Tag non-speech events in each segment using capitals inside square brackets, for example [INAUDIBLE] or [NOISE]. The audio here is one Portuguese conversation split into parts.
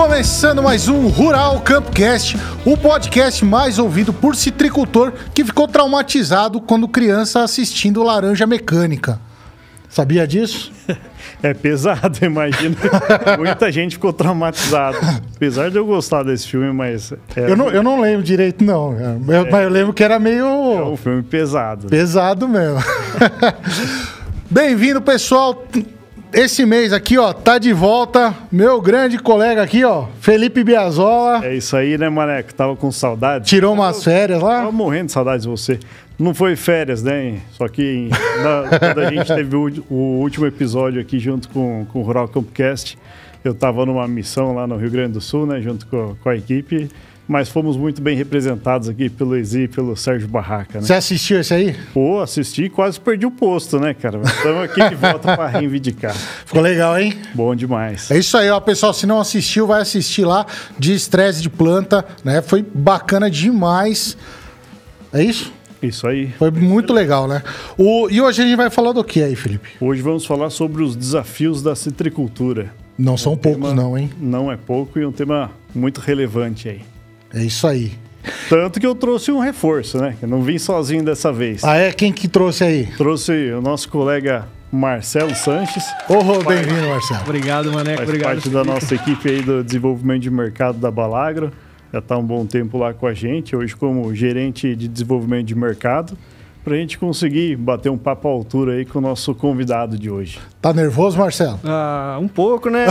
Começando mais um Rural Campcast, o podcast mais ouvido por citricultor que ficou traumatizado quando criança assistindo Laranja Mecânica. Sabia disso? [LAUGHS] É pesado, [LAUGHS] imagina. Muita gente ficou traumatizada. Apesar de eu gostar desse filme, mas. É, eu, não, eu não lembro direito, não. Eu, é, mas eu lembro que era meio. É um filme pesado. Pesado mesmo. [LAUGHS] Bem-vindo, pessoal. Esse mês aqui, ó, tá de volta meu grande colega aqui, ó, Felipe Biazola. É isso aí, né, Maneco? Tava com saudade. Tirou umas férias lá? Tava morrendo de saudade de você. Não foi férias, né? Só que na, [LAUGHS] quando a gente teve o, o, último episódio aqui junto com, com o Rural Campcast, eu tava numa missão lá no Rio Grande do Sul, né, junto com, com a equipe mas fomos muito bem representados aqui pelo Ezi e pelo Sérgio Barraca, né? Você assistiu esse aí? Pô, assisti e quase perdi o posto, né, cara? Estamos aqui de volta para reivindicar. [LAUGHS] Ficou legal, hein? Bom demais. É isso aí, ó, pessoal. Se não assistiu, vai assistir lá de estresse de planta, né? Foi bacana demais. É isso? Isso aí. Foi muito legal, né? O... E hoje a gente vai falar do que aí, Felipe? Hoje vamos falar sobre os desafios da citricultura. Não são um poucos, não, hein? Não é pouco e um tema muito relevante aí. É isso aí. Tanto que eu trouxe um reforço, né? Eu não vim sozinho dessa vez. Ah, é? Quem que trouxe aí? Trouxe o nosso colega Marcelo Sanches. Oh, bem-vindo, Marcelo. Obrigado, Maneco. Faz Obrigado. parte da nossa [LAUGHS] equipe aí do desenvolvimento de mercado da Balagro. Já está um bom tempo lá com a gente, hoje como gerente de desenvolvimento de mercado para a gente conseguir bater um papo à altura aí com o nosso convidado de hoje. Tá nervoso, Marcelo? Ah, um pouco, né?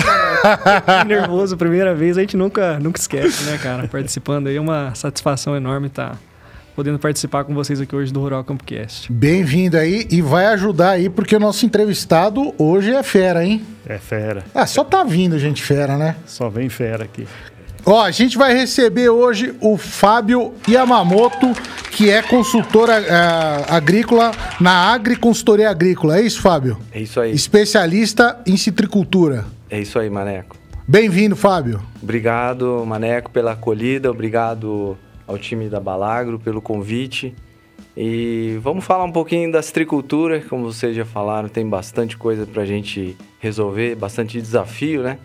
[LAUGHS] nervoso, primeira vez, a gente nunca, nunca esquece, né, cara? Participando aí é uma satisfação enorme estar tá podendo participar com vocês aqui hoje do Rural Campcast. Bem-vindo aí e vai ajudar aí, porque o nosso entrevistado hoje é fera, hein? É fera. Ah, só tá vindo gente fera, né? Só vem fera aqui. Ó, a gente vai receber hoje o Fábio Yamamoto, que é consultor uh, agrícola na Agriconsultoria Agrícola. É isso, Fábio? É isso aí. Especialista em citricultura. É isso aí, Maneco. Bem-vindo, Fábio. Obrigado, Maneco, pela acolhida. Obrigado ao time da Balagro pelo convite. E vamos falar um pouquinho da citricultura. Como vocês já falaram, tem bastante coisa para a gente resolver, bastante desafio, né?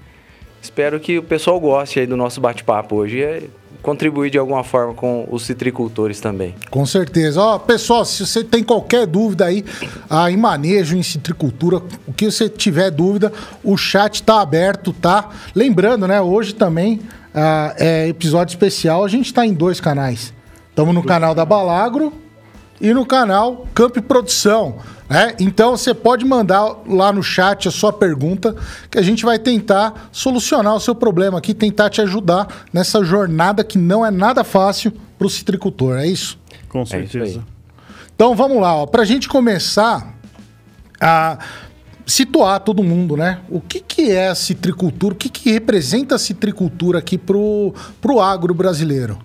Espero que o pessoal goste aí do nosso bate-papo hoje e contribuir de alguma forma com os citricultores também. Com certeza. Ó, pessoal, se você tem qualquer dúvida aí ah, em manejo, em citricultura, o que você tiver dúvida, o chat está aberto, tá? Lembrando, né, hoje também ah, é episódio especial, a gente está em dois canais. Estamos no canal da Balagro e no canal Camp Produção. Né? Então você pode mandar lá no chat a sua pergunta, que a gente vai tentar solucionar o seu problema aqui, tentar te ajudar nessa jornada que não é nada fácil para o citricultor, é isso? Com é certeza. É então vamos lá, para a gente começar a situar todo mundo, né? O que, que é a citricultura? O que, que representa a citricultura aqui para o agro brasileiro?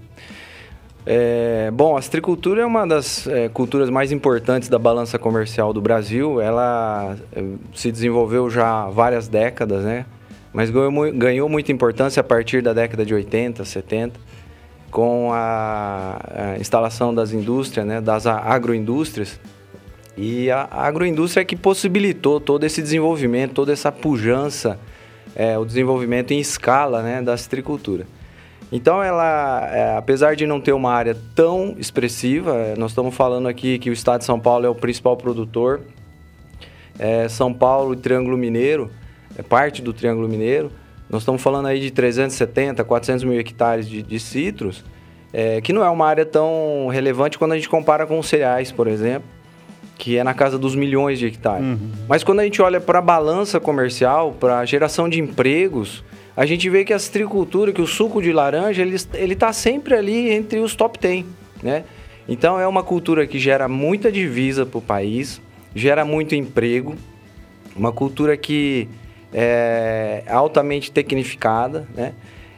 É, bom, a citricultura é uma das é, culturas mais importantes da balança comercial do Brasil. Ela é, se desenvolveu já há várias décadas, né? Mas ganhou, ganhou muita importância a partir da década de 80, 70, com a, a instalação das indústrias, né? das agroindústrias. E a agroindústria é que possibilitou todo esse desenvolvimento, toda essa pujança, é, o desenvolvimento em escala né? da citricultura. Então, ela, é, apesar de não ter uma área tão expressiva, é, nós estamos falando aqui que o estado de São Paulo é o principal produtor. É, São Paulo e Triângulo Mineiro, é parte do Triângulo Mineiro. Nós estamos falando aí de 370, 400 mil hectares de, de citros, é, que não é uma área tão relevante quando a gente compara com os cereais, por exemplo, que é na casa dos milhões de hectares. Uhum. Mas quando a gente olha para a balança comercial, para a geração de empregos, a gente vê que a citricultura, que o suco de laranja, ele, ele tá sempre ali entre os top 10, né? Então é uma cultura que gera muita divisa para o país, gera muito emprego, uma cultura que é altamente tecnificada, né?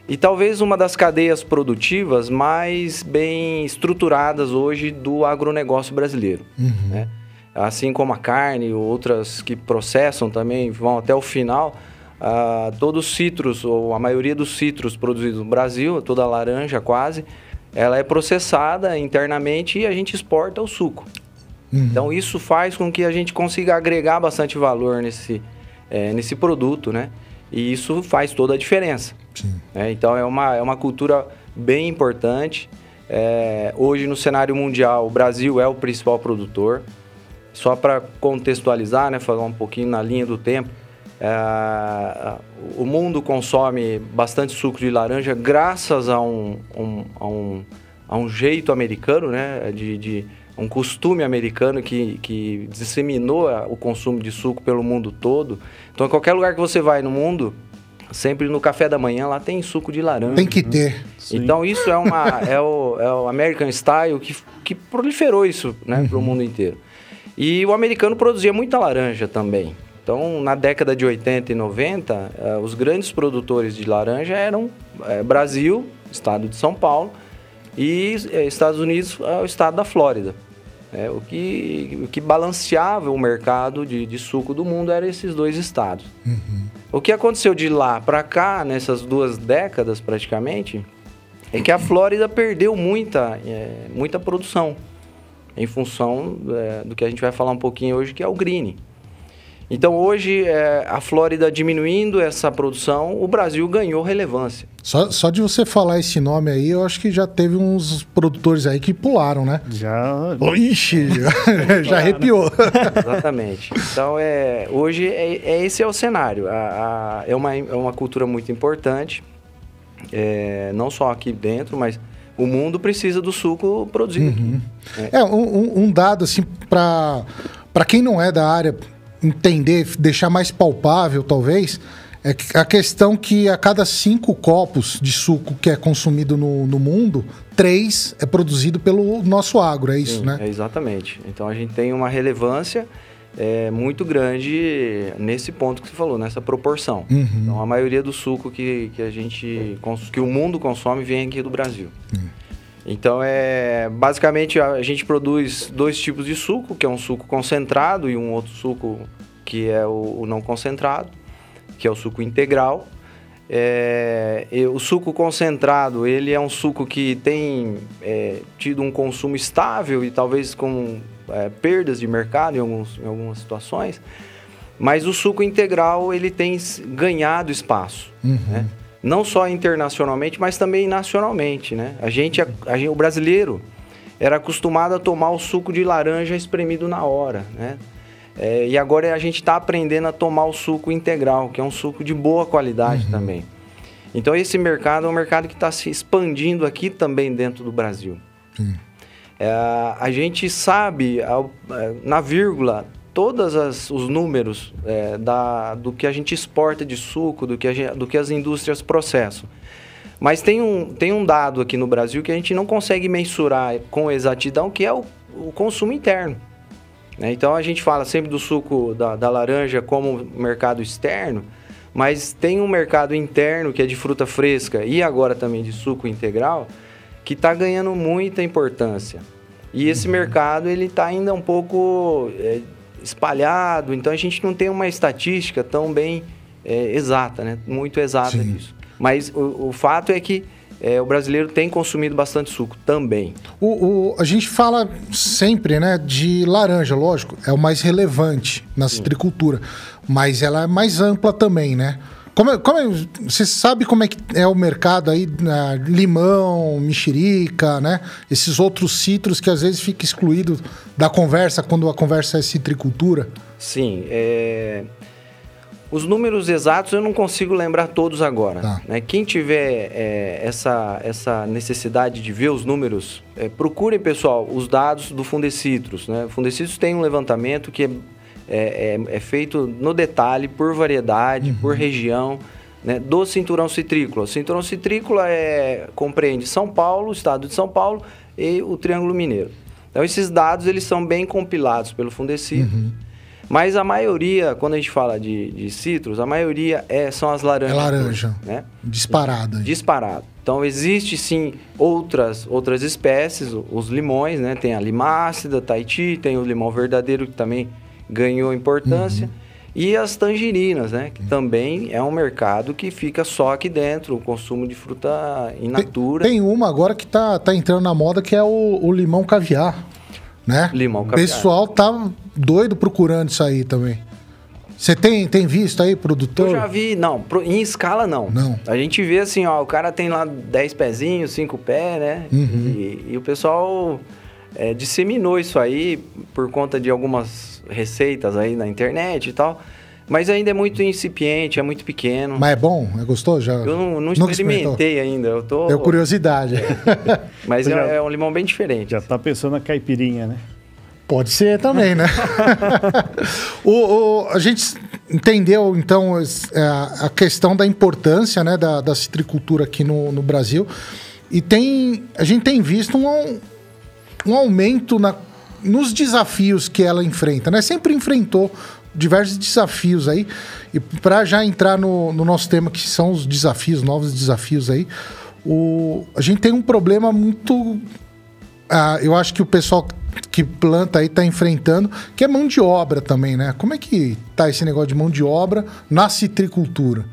E talvez uma das cadeias produtivas mais bem estruturadas hoje do agronegócio brasileiro, uhum. né? Assim como a carne, outras que processam também, vão até o final, Uh, todos os citros, ou a maioria dos citros produzidos no Brasil, toda a laranja quase, ela é processada internamente e a gente exporta o suco. Uhum. Então isso faz com que a gente consiga agregar bastante valor nesse, é, nesse produto, né? E isso faz toda a diferença. É, então é uma, é uma cultura bem importante. É, hoje no cenário mundial, o Brasil é o principal produtor. Só para contextualizar, né, falar um pouquinho na linha do tempo, é, o mundo consome bastante suco de laranja graças a um, um, a um, a um jeito americano, né, de, de um costume americano que, que disseminou o consumo de suco pelo mundo todo. Então, em qualquer lugar que você vai no mundo, sempre no café da manhã lá tem suco de laranja. Tem que ter. Então, isso é, uma, é, o, é o American Style que, que proliferou isso né, uhum. para o mundo inteiro. E o americano produzia muita laranja também. Então, na década de 80 e 90, eh, os grandes produtores de laranja eram eh, Brasil, estado de São Paulo, e eh, Estados Unidos, o estado da Flórida. É, o, que, o que balanceava o mercado de, de suco do mundo eram esses dois estados. Uhum. O que aconteceu de lá para cá, nessas duas décadas praticamente, é que a Flórida perdeu muita, muita produção em função do que a gente vai falar um pouquinho hoje, que é o green. Então hoje, é, a Flórida diminuindo essa produção, o Brasil ganhou relevância. Só, só de você falar esse nome aí, eu acho que já teve uns produtores aí que pularam, né? Já. Ixi, [LAUGHS] já, [LAUGHS] já arrepiou. Exatamente. Então, é, hoje, é, é, esse é o cenário. A, a, é, uma, é uma cultura muito importante, é, não só aqui dentro, mas o mundo precisa do suco produzido uhum. É, é um, um, dado assim para para quem não é da área entender, deixar mais palpável talvez, é a questão que a cada cinco copos de suco que é consumido no, no mundo, três é produzido pelo nosso agro, é isso, Sim, né? É exatamente. Então a gente tem uma relevância é, muito grande nesse ponto que você falou, nessa proporção. Uhum. Então a maioria do suco que, que a gente que o mundo consome vem aqui do Brasil. Uhum. Então é basicamente a gente produz dois tipos de suco, que é um suco concentrado e um outro suco que é o, o não concentrado, que é o suco integral. É, o suco concentrado ele é um suco que tem é, tido um consumo estável e talvez com é, perdas de mercado em, alguns, em algumas situações, mas o suco integral ele tem ganhado espaço, uhum. né? Não só internacionalmente, mas também nacionalmente. Né? A, gente, a, a, o brasileiro era acostumado a tomar o suco de laranja espremido na hora. Né? É, e agora a gente está aprendendo a tomar o suco integral, que é um suco de boa qualidade uhum. também. Então esse mercado é um mercado que está se expandindo aqui também dentro do Brasil. Uhum. É, a gente sabe, é, na vírgula, todos os números é, da, do que a gente exporta de suco, do que, a do que as indústrias processam. Mas tem um, tem um dado aqui no Brasil que a gente não consegue mensurar com exatidão, que é o, o consumo interno. Né? Então a gente fala sempre do suco da, da laranja como mercado externo, mas tem um mercado interno que é de fruta fresca e agora também de suco integral, que está ganhando muita importância. E esse uhum. mercado ele está ainda um pouco é, espalhado, então a gente não tem uma estatística tão bem é, exata, né? muito exata Sim. disso. Mas o, o fato é que é, o brasileiro tem consumido bastante suco também. O, o, a gente fala sempre né, de laranja, lógico, é o mais relevante na citricultura, mas ela é mais ampla também, né? Como, é, como é, você sabe como é que é o mercado aí, né? limão, mexerica, né? Esses outros citros que às vezes fica excluído da conversa quando a conversa é citricultura? Sim, é... Os números exatos eu não consigo lembrar todos agora. Tá. Né? Quem tiver é, essa, essa necessidade de ver os números, é, procurem, pessoal, os dados do Fundecitrus. Né? O Fundecitrus tem um levantamento que é é, é, é feito no detalhe, por variedade, uhum. por região, né, do cinturão citrícola. O cinturão citrícola é, compreende São Paulo, estado de São Paulo e o Triângulo Mineiro. Então, esses dados eles são bem compilados pelo Fundecido. Uhum. Mas a maioria, quando a gente fala de, de citros, a maioria é, são as laranjas. É laranja. Né? Disparada. Disparado. Então, existe sim outras, outras espécies, os limões, né? Tem a limácida, Tahiti, tem o limão verdadeiro, que também ganhou importância. Uhum. E as tangerinas, né? Que também é um mercado que fica só aqui dentro, o consumo de fruta in natura. Tem, tem uma agora que tá, tá entrando na moda que é o, o limão caviar, né? Limão caviar. O pessoal tá doido procurando isso aí também. Você tem, tem visto aí, produtor? Eu já vi, não, em escala não. Não. A gente vê assim, ó, o cara tem lá 10 pezinhos, 5 pés, né? Uhum. E, e o pessoal é, disseminou isso aí por conta de algumas receitas aí na internet e tal. Mas ainda é muito incipiente, é muito pequeno. Mas é bom? É gostoso? Já... Eu não, não experimentei ainda, eu tô... Deu curiosidade. [LAUGHS] Mas Já- é, é um limão bem diferente. Já tá pensando na caipirinha, né? Pode ser também, né? [LAUGHS] o, o- a gente entendeu, então, é, a questão da importância né, da, da citricultura aqui no, no Brasil. E tem, a gente tem visto um, um aumento na, nos desafios que ela enfrenta. Né? Sempre enfrentou diversos desafios aí. E para já entrar no, no nosso tema, que são os desafios, novos desafios aí, o, a gente tem um problema muito ah, eu acho que o pessoal que planta aí está enfrentando, que é mão de obra também, né? Como é que tá esse negócio de mão de obra na citricultura?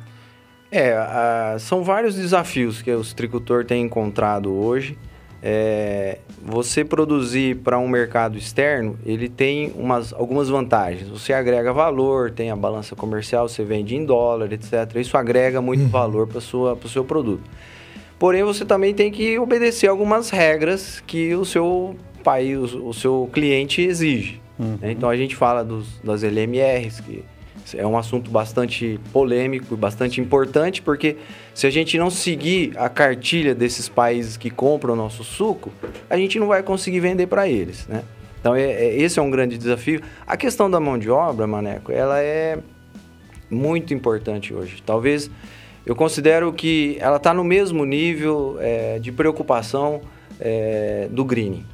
É, a- são vários desafios que o citricultor tem encontrado hoje. É, você produzir para um mercado externo, ele tem umas, algumas vantagens. Você agrega valor, tem a balança comercial, você vende em dólar, etc. Isso agrega muito valor para o seu produto. Porém, você também tem que obedecer algumas regras que o seu país, o, o seu cliente exige. né? Então, a gente fala dos, das LMRs, que é um assunto bastante polêmico e bastante importante, porque se a gente não seguir a cartilha desses países que compram o nosso suco, a gente não vai conseguir vender para eles, né? Então, é- é- esse é um grande desafio. A questão da mão de obra, Maneco, ela é muito importante hoje. Talvez eu considero que ela está no mesmo nível é, de preocupação é, do greening.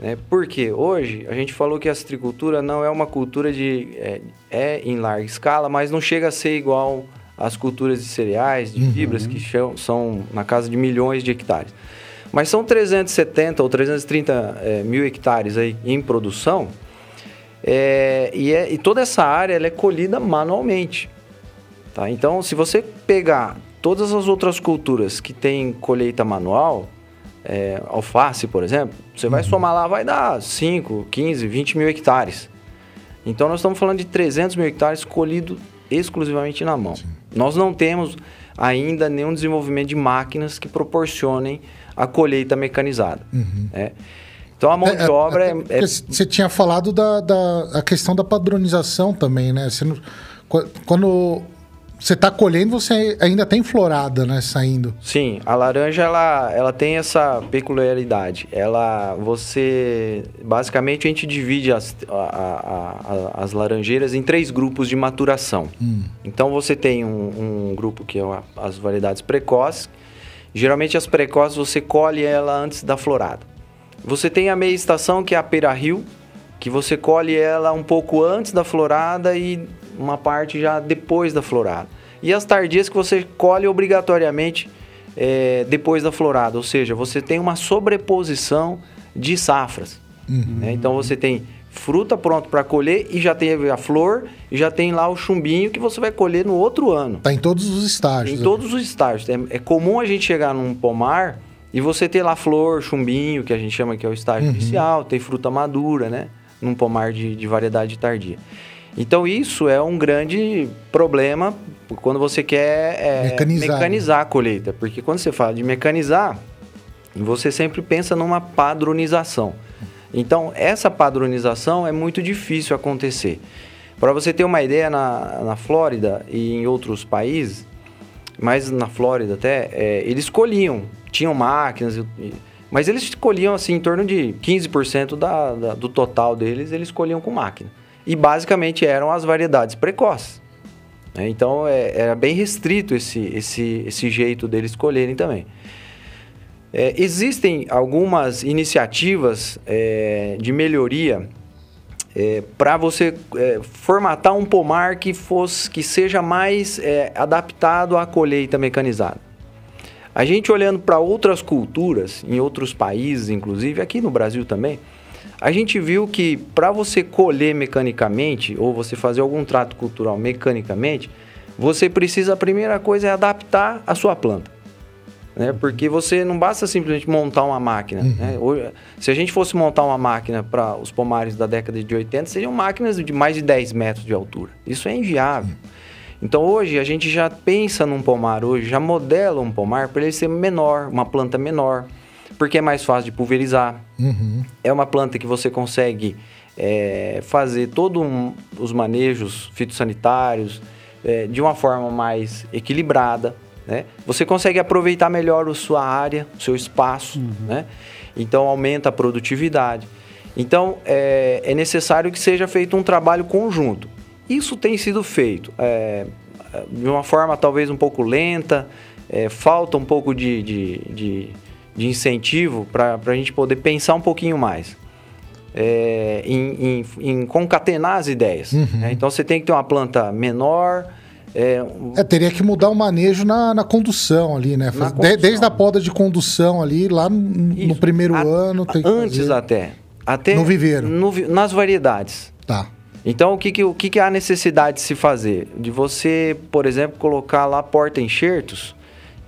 Né? Porque hoje a gente falou que a citricultura não é uma cultura de. É, é em larga escala, mas não chega a ser igual às culturas de cereais, de fibras, que são na casa de milhões de hectares. Mas são 370 ou 330 é, mil hectares aí em produção. é, e, é- e toda essa área ela é colhida manualmente. Tá? Então, se você pegar todas as outras culturas que têm colheita manual, é, alface, por exemplo, você vai somar lá, vai dar 5, 15, 20 mil hectares. Então, nós estamos falando de 300 mil hectares colhido exclusivamente na mão. Nós não temos ainda nenhum desenvolvimento de máquinas que proporcionem a colheita mecanizada. né? Então, a mão de obra é, Uhum. até é porque Você tinha falado da, da a questão da padronização também, né? Não- qu- quando você está colhendo, você ainda tem florada, né? Saindo. Sim, a laranja ela, ela tem essa peculiaridade. Ela, você, basicamente a gente divide as, a- a- as laranjeiras em três grupos de maturação. Então você tem um, um grupo que é a- as variedades precoces. Geralmente as precoces você colhe ela antes da florada. Você tem a meia estação que é a pera-rio, que você colhe ela um pouco antes da florada e uma parte já depois da florada. E as tardias que você colhe obrigatoriamente é, depois da florada, ou seja, você tem uma sobreposição de safras. né? Então você tem fruta pronta para colher e já tem a flor e já tem lá o chumbinho que você vai colher no outro ano. Tá em todos os estágios. Em né? todos os estágios. É, é comum a gente chegar num pomar e você ter lá flor, chumbinho, que a gente chama que é o estágio inicial, tem fruta madura, né? Num pomar de, de variedade tardia. Então isso é um grande problema quando você quer é, Mecanizar, né? mecanizar a colheita. Porque quando você fala de mecanizar, você sempre pensa numa padronização. Então, essa padronização é muito difícil acontecer. Para você ter uma ideia, na, na Flórida e em outros países, mas na Flórida até, é, eles colhiam, tinham máquinas, mas eles colhiam assim em torno de 15% da, da- do total deles, eles colhiam com máquina. E basicamente eram as variedades precoces. né? Então é, era bem restrito esse, esse, esse jeito deles colherem também. É, existem algumas iniciativas é, de melhoria para você é, formatar um pomar que fosse que seja mais é, adaptado à colheita mecanizada. A gente olhando para outras culturas, em outros países, inclusive aqui no Brasil também, a gente viu que para você colher mecanicamente ou você fazer algum trato cultural mecanicamente, você precisa a primeira coisa é adaptar a sua planta. né? Porque você não basta simplesmente montar uma máquina. Né? Hoje, se a gente fosse montar uma máquina para os pomares da década de 80, seriam máquinas de mais de 10 metros de altura. Isso é inviável. Então hoje a gente já pensa num pomar hoje, já modela um pomar para ele ser menor, uma planta menor, porque é mais fácil de pulverizar. Uhum. É uma planta que você consegue é, fazer todos um, os manejos fitossanitários é, de uma forma mais equilibrada. Né? Você consegue aproveitar melhor a sua área, o seu espaço, né? então aumenta a produtividade. Então é, é necessário que seja feito um trabalho conjunto. Isso tem sido feito é, de uma forma talvez um pouco lenta, é, falta um pouco de, de, de, de incentivo para a gente poder pensar um pouquinho mais. É, em, em, em concatenar as ideias. né? Então você tem que ter uma planta menor. é, É, teria que mudar o manejo na, na condução ali, né? Faz- condução. desde a poda de condução ali, lá no, no primeiro A- ano. Antes até. até No viveiro. no nas variedades. Tá. Então, o que, que, o que, que há necessidade de se fazer? De você, por exemplo, colocar lá porta-enxertos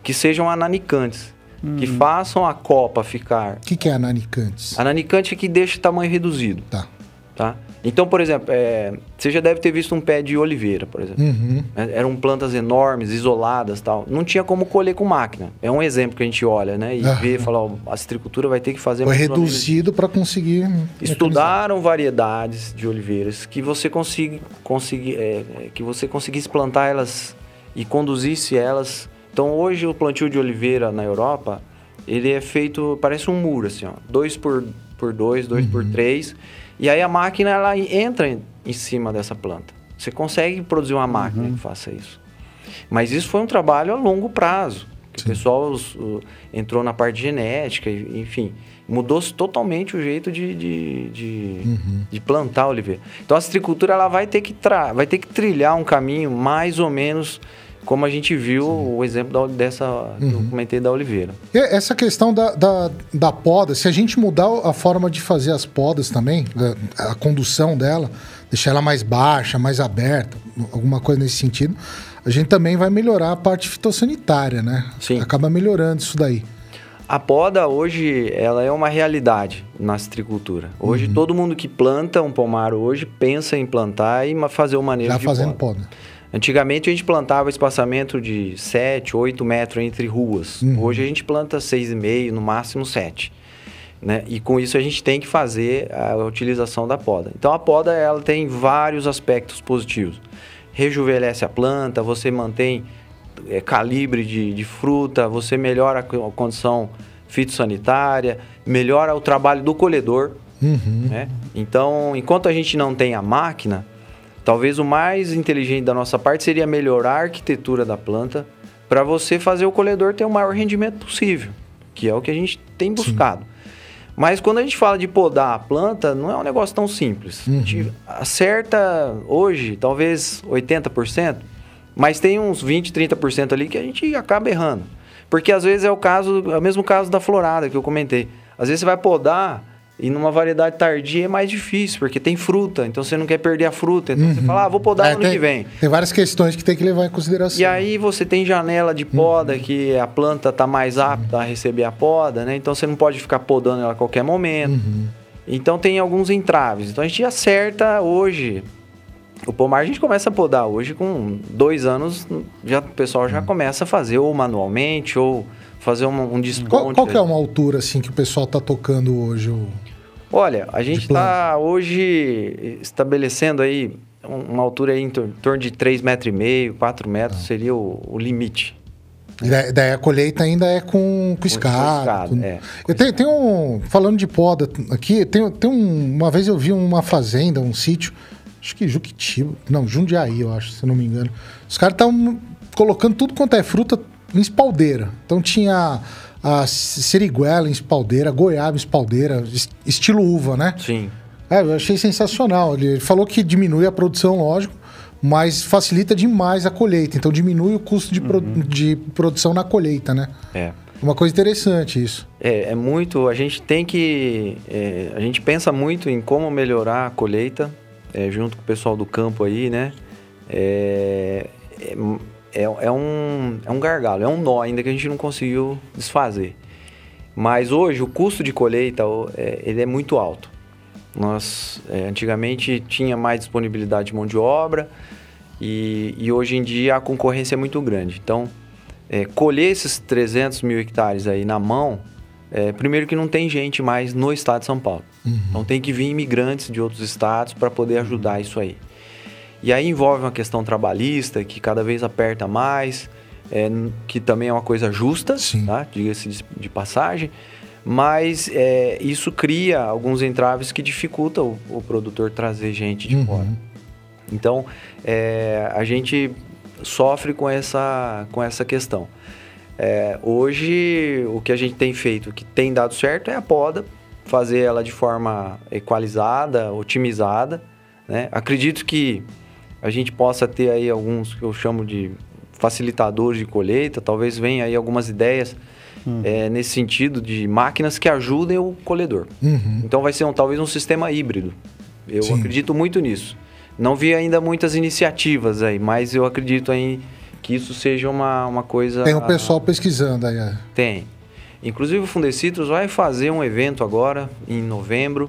que sejam ananicantes, que façam a copa ficar. O que, que é ananicantes? Ananicante é que deixa o tamanho reduzido, Tá. tá? Então, por exemplo, é, você já deve ter visto um pé de oliveira, por exemplo. Uhum. É, Eram plantas enormes, isoladas tal. Não tinha como colher com máquina. É um exemplo que a gente olha, né? E vê fala, ó, a citricultura vai ter que fazer Foi reduzido para conseguir. Estudaram variedades de oliveiras que você consiga, consegui, é, é, que você conseguisse plantar elas e conduzisse elas. Então hoje o plantio de oliveira na Europa ele é feito parece um muro assim, ó, dois por por dois, dois por três, e aí a máquina ela entra em, em cima dessa planta. Você consegue produzir uma máquina que faça isso. Mas isso foi um trabalho a longo prazo. que O pessoal os- o- entrou na parte genética, enfim, mudou totalmente o jeito de, de, de, de plantar oliveira. Então a citricultura ela vai ter, que tra vai ter que trilhar um caminho mais ou menos como a gente viu o exemplo da, dessa que eu comentei da oliveira. E Essa questão da, da, da poda, se a gente mudar a forma de fazer as podas também, a, a condução dela, deixar ela mais baixa, mais aberta, alguma coisa nesse sentido, a gente também vai melhorar a parte fitossanitária, né? Sim. Acaba melhorando isso daí. A poda hoje ela é uma realidade na citricultura. Hoje todo mundo que planta um pomar hoje pensa em plantar e fazer o manejo Já de fazendo poda. poda. Antigamente a gente plantava espaçamento de 7, 8 metros entre ruas. Hoje a gente planta 6,5, no máximo 7. Né? E com isso a gente tem que fazer a utilização da poda. Então a poda ela tem vários aspectos positivos. Rejuvenesce a planta, você mantém é, calibre de, de fruta, você melhora a condição fitossanitária, melhora o trabalho do colhedor. Uhum. né? Então, enquanto a gente não tem a máquina, talvez o mais inteligente da nossa parte seria melhorar a arquitetura da planta para você fazer o colhedor ter o maior rendimento possível, que é o que a gente tem buscado. Mas quando a gente fala de podar a planta, não é um negócio tão simples. A gente acerta hoje, talvez 80%, mas tem uns 20, 30% ali que a gente acaba errando. Porque às vezes é o caso, é o mesmo caso da florada que eu comentei. Às vezes você vai podar e numa variedade tardia é mais difícil, porque tem fruta, então você não quer perder a fruta. Então você fala, ah, vou podar É, ano tem, que vem. Tem várias questões que tem que levar em consideração. E aí você tem janela de poda que a planta está mais apta a receber a poda, né? Então você não pode ficar podando ela a qualquer momento. Então tem alguns entraves. Então a gente acerta hoje. O pomar a gente começa a podar hoje com dois anos, já, o pessoal já começa a fazer ou manualmente ou fazer um, um desponte. Qual, qual que é uma altura assim que o pessoal tá tocando hoje? o- Olha, a gente está hoje estabelecendo aí um- uma altura aí em tor- torno de 3,5 metros, e meio, 4 metros Tá. seria o, o limite. E daí, a colheita ainda é com, com escada. escada, com- é. Eu tenho, tenho um. Falando de poda aqui, tem, tem um, uma vez eu vi uma fazenda, um sítio, acho que Juquitiba, não, Jundiaí, eu acho, se não me engano. Os caras estavam colocando tudo quanto é fruta em espaldeira. Então tinha a seriguela em espaldeira, goiaba em espaldeira, es- estilo uva, né? Sim. É, eu achei sensacional. Ele falou que diminui a produção, lógico, mas facilita demais a colheita. Então diminui o custo de, pro- de produção na colheita, né? É. Uma coisa interessante isso. É, é muito. A gente tem que. é, a gente pensa muito em como melhorar a colheita, é, junto com o pessoal do campo aí, né? É, é, é, um, é um gargalo, é um nó ainda que a gente não conseguiu desfazer. Mas hoje o custo de colheita é, ele é muito alto. Nós é, antigamente tinha mais disponibilidade de mão de obra e, e hoje em dia a concorrência é muito grande. Então, é, colher esses 300 mil hectares aí na mão, é, primeiro que não tem gente mais no estado de São Paulo. Uhum. Então tem que vir imigrantes de outros estados para poder ajudar isso aí. E aí envolve uma questão trabalhista que cada vez aperta mais, é, que também é uma coisa justa, tá? diga-se de, de, passagem, mas é, isso cria alguns entraves que dificultam o, o produtor trazer gente de uhum. fora. Então, é, a gente sofre com essa, com essa questão. É, hoje, o que a gente tem feito, que tem dado certo, é a poda, fazer ela de forma equalizada, otimizada. Né? Acredito que a gente possa ter aí alguns que eu chamo de facilitadores de colheita, talvez venha aí algumas ideias uhum. é, nesse sentido de máquinas que ajudem o colhedor. Uhum. Então vai ser um, talvez um sistema híbrido. Eu Sim. acredito muito nisso. Não vi ainda muitas iniciativas aí, mas eu acredito aí que isso seja uma, uma coisa. Tem um pessoal pesquisando aí. É. Tem. Inclusive o Fundecitrus vai fazer um evento agora, em novembro,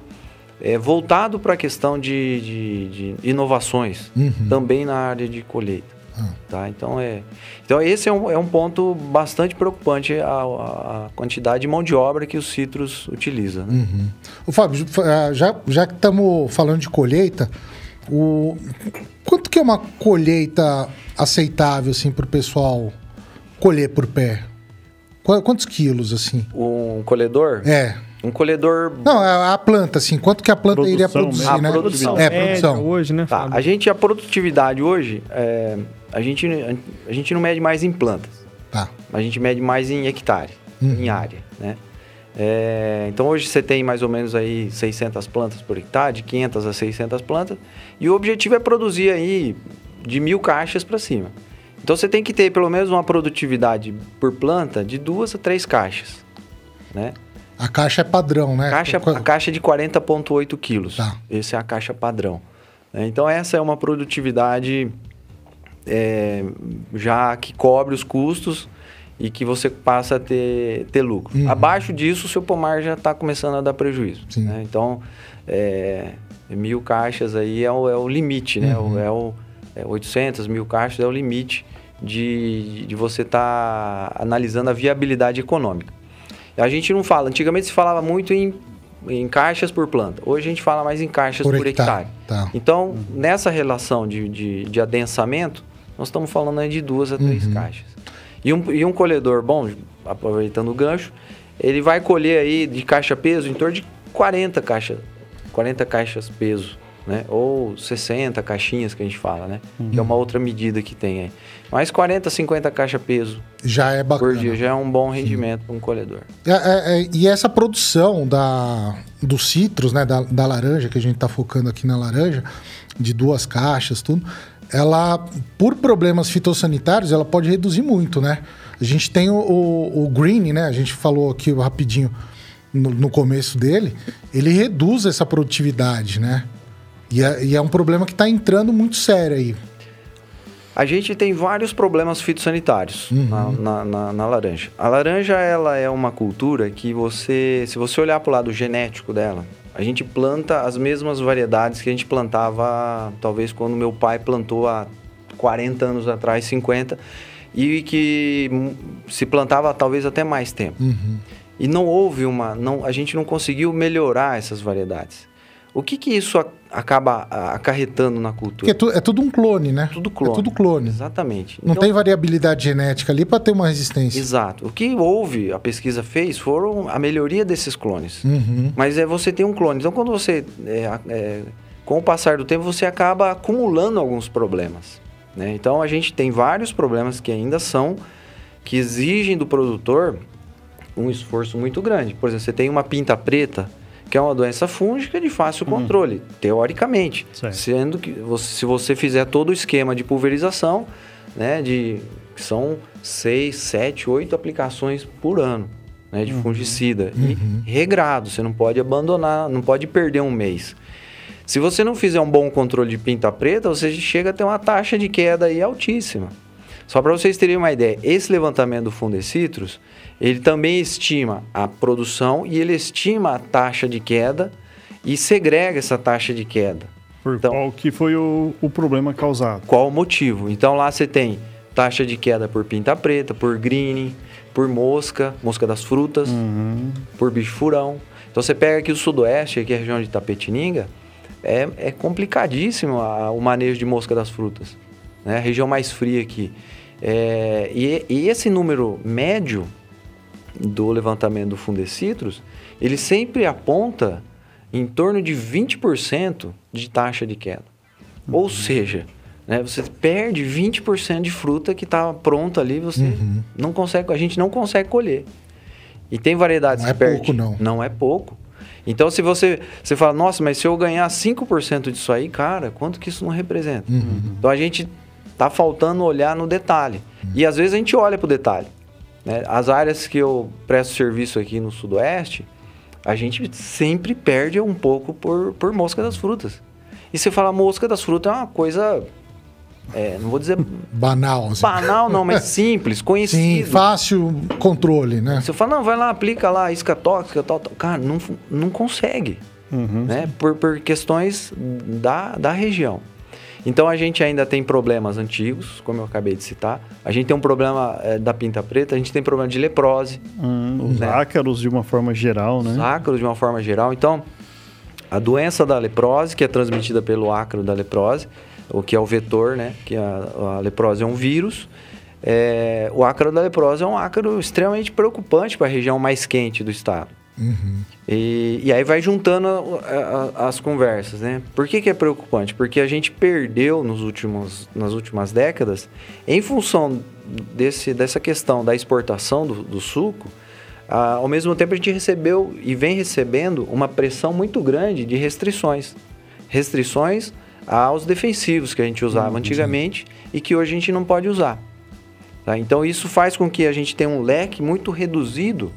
é, voltado para a questão de, de, de inovações, uhum. também na área de colheita. Uhum. Tá? Então, é, então esse é um, é um ponto bastante preocupante, a, a quantidade de mão de obra que o Citrus utiliza. Né? Uhum. O Fábio, é, já, já que estamos falando de colheita, o, quanto que é uma colheita aceitável assim, para o pessoal colher por pé? Quantos quilos, assim? Um colhedor? É. Um colhedor. Não, a planta, assim. Quanto que a planta produção iria produzir, a né? Produção. É, produção. hoje, né? Tá, a gente, a produtividade hoje, é, a, gente, a gente não mede mais em plantas. Tá. A gente mede mais em hectare, uhum. em área, né? É, então hoje você tem mais ou menos aí 600 plantas por hectare, de 500 a 600 plantas, e o objetivo é produzir aí de mil caixas para cima. Então você tem que ter pelo menos uma produtividade por planta de duas a três caixas, né? A caixa é padrão, né? Caixa, a caixa é de 40,8 quilos. Tá. Essa é a caixa padrão. Né? Então, essa é uma produtividade é, já que cobre os custos e que você passa a ter, ter lucro. Uhum. Abaixo disso, o seu pomar já está começando a dar prejuízo. Né? Então, é, mil caixas aí é o, é o limite, né? Uhum. É o, é 800 mil caixas é o limite de, de você estar tá analisando a viabilidade econômica. A gente não fala, antigamente se falava muito em, em caixas por planta. Hoje a gente fala mais em caixas por, por hectare. hectare. Tá. Então, uhum. nessa relação de, de, de, adensamento, nós estamos falando aí de duas a três uhum. caixas. E um, e um colhedor, bom, aproveitando o gancho, ele vai colher aí de caixa peso em torno de 40 caixas, 40 caixas peso né? Ou 60 caixinhas que a gente fala, né? Uhum. Que é uma outra medida que tem aí. Mas 40, 50 caixa peso já é bacana. por dia já é um bom rendimento para um colhedor. É, é, é, e essa produção da, do citros, né? Da, da laranja, que a gente está focando aqui na laranja, de duas caixas, tudo, ela, por problemas fitossanitários, ela pode reduzir muito, né? A gente tem o, o, o green, né? A gente falou aqui rapidinho no, no começo dele, ele reduz essa produtividade, né? E é, e é um problema que está entrando muito sério aí. A gente tem vários problemas fitossanitários uhum. na, na, na, na, laranja. A laranja ela é uma cultura que você, se você olhar para o lado genético dela, a gente planta as mesmas variedades que a gente plantava, talvez quando meu pai plantou há 40 anos atrás, 50, e que se plantava talvez até mais tempo. Uhum. E não houve uma, não, a gente não conseguiu melhorar essas variedades. O que que isso acaba acarretando na cultura? É, tu, é, tudo um clone, né? Tudo clone. É tudo clone. Exatamente. Não então, tem variabilidade genética ali para ter uma resistência. Exato. O que houve, a pesquisa fez, foram a melhoria desses clones. Uhum. Mas é você tem um clone. Então, quando você, é, é, com o passar do tempo, você acaba acumulando alguns problemas. Né? Então, a gente tem vários problemas que ainda são, que exigem do produtor um esforço muito grande. Por exemplo, você tem uma pinta preta que é uma doença fúngica de fácil uhum. controle, teoricamente. Certo. Sendo que você, se você fizer todo o esquema de pulverização, né, de são seis, sete, oito aplicações por ano né, de uhum. fungicida. Uhum. E regrado, você não pode abandonar, não pode perder um mês. Se você não fizer um bom controle de pinta preta, você chega a ter uma taxa de queda aí altíssima. Só para vocês terem uma ideia, esse levantamento do Fundecitrus, ele também estima a produção e ele estima a taxa de queda e segrega essa taxa de queda. Por então, qual que foi o, o problema causado? Qual o motivo? Então lá você tem taxa de queda por pinta preta, por green, por mosca, mosca das frutas, uhum. por bicho furão. Então você pega aqui o sudoeste, aqui a região de Tapetininga, é, é complicadíssimo a, o manejo de mosca das frutas. Né? A região mais fria aqui. É, e, e, esse número médio do levantamento do Fundecitrus, ele sempre aponta em torno de 20% de taxa de queda. Uhum. Ou seja, né, você perde 20% de fruta que está pronta ali, você uhum. não consegue, a gente não consegue colher. E tem variedades não que é pouco, não. Não é pouco. Então, se você, você fala, nossa, mas se eu ganhar 5% disso aí, cara, quanto que isso não representa? Uhum. Então, a gente tá faltando olhar no detalhe. E às vezes a gente olha para o detalhe. Né? As áreas que eu presto serviço aqui no Sudoeste, a gente sempre perde um pouco por, por mosca das frutas. E você fala mosca das frutas é uma coisa. É, não vou dizer. [LAUGHS] Banal. Assim. Banal, não, mas [LAUGHS] simples, conhecido. Sim, fácil controle, né? Você fala, não, vai lá, aplica lá, isca tóxica, tal, tal. Cara, não, não consegue. Uhum, né? Por, por questões da, da região. Então a gente ainda tem problemas antigos, como eu acabei de citar. A gente tem um problema é, da pinta preta, a gente tem problema de leprose. Hum, né? ácaros de uma forma geral, né? Os ácaros de uma forma geral. Então, a doença da leprose, que é transmitida pelo ácaro da leprose, o que é o vetor, né? Que a, a leprose é um vírus. É, o ácaro da leprose é um ácaro extremamente preocupante para a região mais quente do estado. Uhum. E, e, aí vai juntando a, a, as conversas, né? Por que, que é preocupante? Porque a gente perdeu nos últimos, nas últimas décadas, em função desse, dessa questão da exportação do, do suco, a, ao mesmo tempo a gente recebeu e vem recebendo uma pressão muito grande de restrições. Restrições aos defensivos que a gente usava uhum. antigamente e que hoje a gente não pode usar. Tá? Então isso faz com que a gente tenha um leque muito reduzido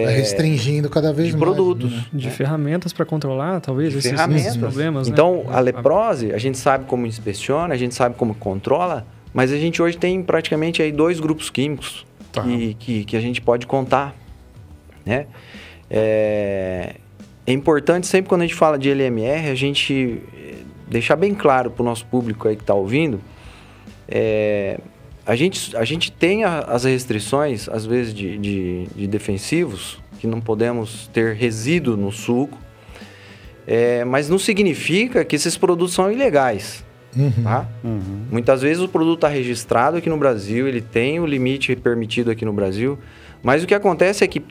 é, restringindo cada vez de mais. produtos. Né? De ferramentas para controlar, talvez, de esses, ferramentas. problemas. Né? Então, né? a leprose, a gente sabe como inspeciona, a gente sabe como controla, mas a gente hoje tem praticamente aí dois grupos químicos tá. que, que, que, a gente pode contar. Né? É, é importante sempre quando a gente fala de LMR, a gente deixar bem claro para o nosso público aí que está ouvindo. É, a gente, a gente tem a, as restrições, às vezes, de, de, de, defensivos, que não podemos ter resíduo no suco, é, mas não significa que esses produtos são ilegais. Uhum. Tá? Uhum. Muitas vezes o produto está registrado aqui no Brasil, ele tem o limite permitido aqui no Brasil, mas o que acontece é que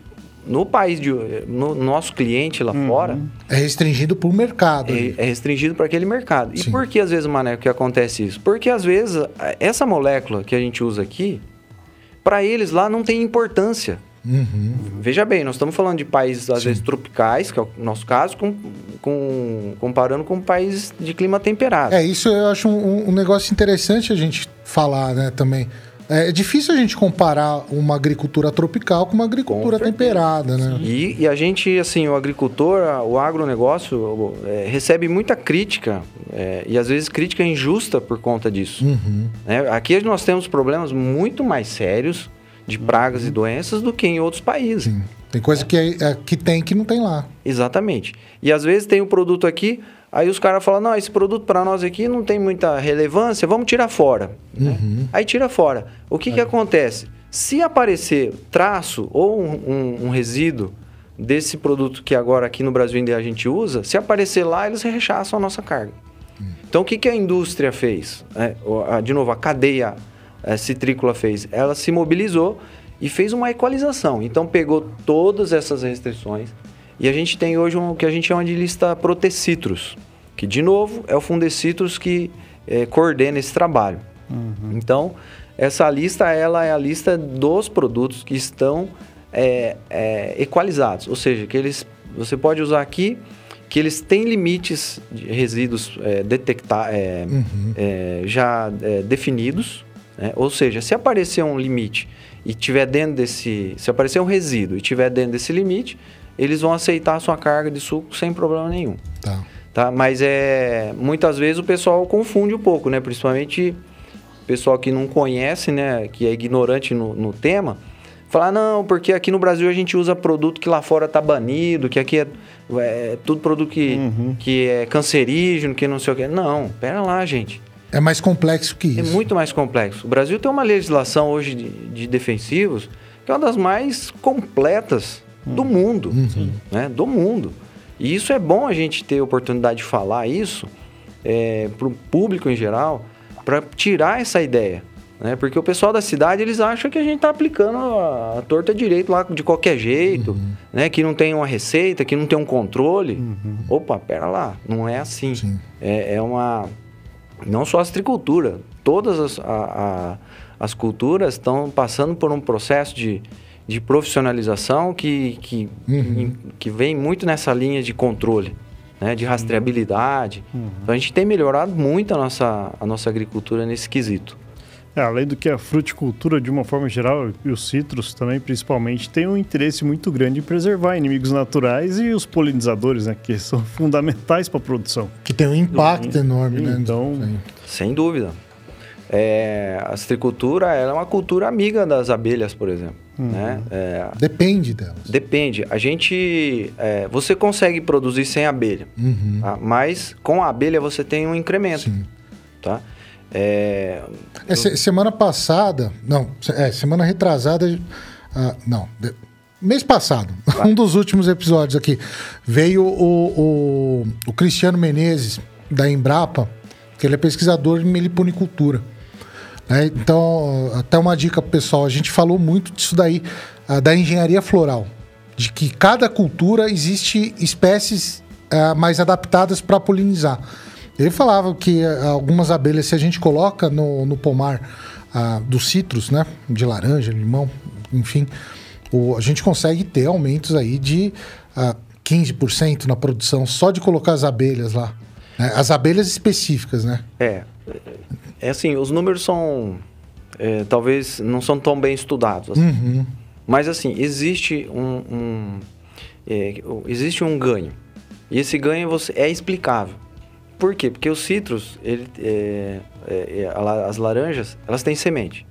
no país de no nosso cliente lá uhum. fora é restringido por mercado é, é restringido para aquele mercado Sim. e por que às vezes mané que acontece isso porque às vezes essa molécula que a gente usa aqui para eles lá não tem importância uhum. veja bem nós estamos falando de países às Sim. vezes tropicais que é o nosso caso com, com, comparando com países de clima temperado é isso eu acho um, um negócio interessante a gente falar né também é difícil a gente comparar uma agricultura tropical com uma agricultura com temperada, né? E, e, a gente, assim, o agricultor, o agronegócio, é, recebe muita crítica é, e às vezes crítica injusta por conta disso. Uhum. É, aqui nós temos problemas muito mais sérios de pragas uhum. e doenças do que em outros países. Sim. Tem coisa que, é, que tem que não tem lá. Exatamente. E às vezes tem o um produto aqui, Aí os caras falam, não, esse produto para nós aqui não tem muita relevância, vamos tirar fora. Né? Uhum. Né? Aí tira fora. O que, é. que acontece? Se aparecer traço ou um, um, um, resíduo desse produto que agora aqui no Brasil ainda a gente usa, se aparecer lá, eles rechaçam a nossa carga. Uhum. Então o que, que a indústria fez? É, de novo, a cadeia é, citrícola fez? Ela se mobilizou e fez uma equalização. Então pegou todas essas restrições e a gente tem hoje um, o que a gente chama de lista Protecitrus que de novo é o Fundecitrus que é, coordena esse trabalho. Uhum. Então, essa lista ela é a lista dos produtos que estão é, é, equalizados, ou seja, que eles você pode usar aqui que eles têm limites de resíduos é, detectar uhum. Já definidos, né? ou seja, se aparecer um limite e tiver dentro desse, se aparecer um resíduo e tiver dentro desse limite, eles vão aceitar a sua carga de suco sem problema nenhum. Tá. Tá? Mas é muitas vezes o pessoal confunde um pouco, né? Principalmente pessoal que não conhece, né, que é ignorante no, no tema, falar, não, porque aqui no Brasil a gente usa produto que lá fora tá banido, que aqui é, é tudo produto que, Uhum. que é cancerígeno, que não sei o quê. Não, pera lá, gente. É mais complexo que É isso. muito mais complexo. O Brasil tem uma legislação hoje de, de defensivos que é uma das mais completas do mundo, né? Do mundo. E isso é bom a gente ter a oportunidade de falar isso para o público em geral, para tirar essa ideia. Né? Porque o pessoal da cidade, eles acham que a gente está aplicando a, a torta direito lá de qualquer jeito, né? Que não tem uma receita, que não tem um controle. Opa, pera lá, não é assim. Sim. É, é uma... Não só a astricultura, todas as, a- a- as culturas estão passando por um processo de, de profissionalização que, que, Uhum. que vem muito nessa linha de controle, né, de rastreabilidade. Então a gente tem melhorado muito a nossa, a nossa agricultura nesse quesito. É, além do que a fruticultura, de uma forma geral, e os citros também, principalmente, tem um interesse muito grande em preservar inimigos naturais e os polinizadores, né? Que são [LAUGHS] fundamentais para a produção. Que tem um impacto enorme, né? Então- aí. Sem dúvida. É, a astricultura ela é uma cultura amiga das abelhas, por exemplo. Né? É, Depende delas. Depende. A gente. é, você consegue produzir sem abelha, Uhum. tá? mas com a abelha você tem um incremento. Sim. Tá? É, É, se- semana passada, não, é, semana retrasada, ah, não, de- mês passado, [LAUGHS] um dos últimos episódios aqui, veio o, o, o Cristiano Menezes, da Embrapa, que ele é pesquisador de meliponicultura. Né? Então, até uma dica pro pessoal, a gente falou muito disso daí, ah, da engenharia floral, de que cada cultura existe espécies ah, mais adaptadas para polinizar. Ele falava que ah, algumas abelhas, se a gente coloca no, no pomar ah, dos citros, né, de laranja, limão, enfim, o- a gente consegue ter aumentos aí de ah, 15% na produção só de colocar as abelhas lá. né? As abelhas específicas, né? é, é assim, os números são. é, talvez não são tão bem estudados. assim. Uhum. Mas assim, existe um, um, é, existe um ganho. E esse ganho você, é explicável. Por quê? Porque os citros, ele, é, é, é, as laranjas, elas têm semente.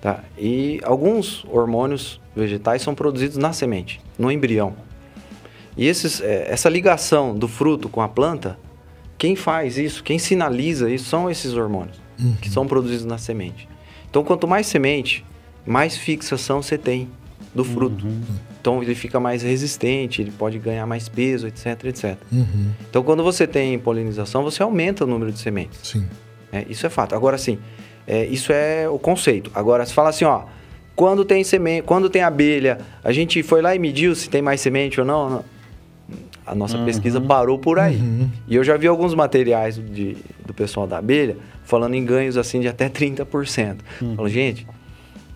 Tá? E alguns hormônios vegetais são produzidos na semente, no embrião. E esses, é, essa ligação do fruto com a planta, quem faz isso, quem sinaliza isso, são esses hormônios que são produzidos na semente. Então, quanto mais semente, mais fixação você tem do fruto. Então, ele fica mais resistente, ele pode ganhar mais peso, etc, etc. Uhum. Então, quando você tem polinização, você aumenta o número de sementes. Sim. É, isso é fato. Agora sim, é, isso é o conceito. Agora, se fala assim, ó, quando tem semente, quando tem abelha, a gente foi lá e mediu se tem mais semente ou não. A nossa pesquisa parou por aí. E eu já vi alguns materiais de- do pessoal da abelha falando em ganhos assim de até 30%. Falo, gente,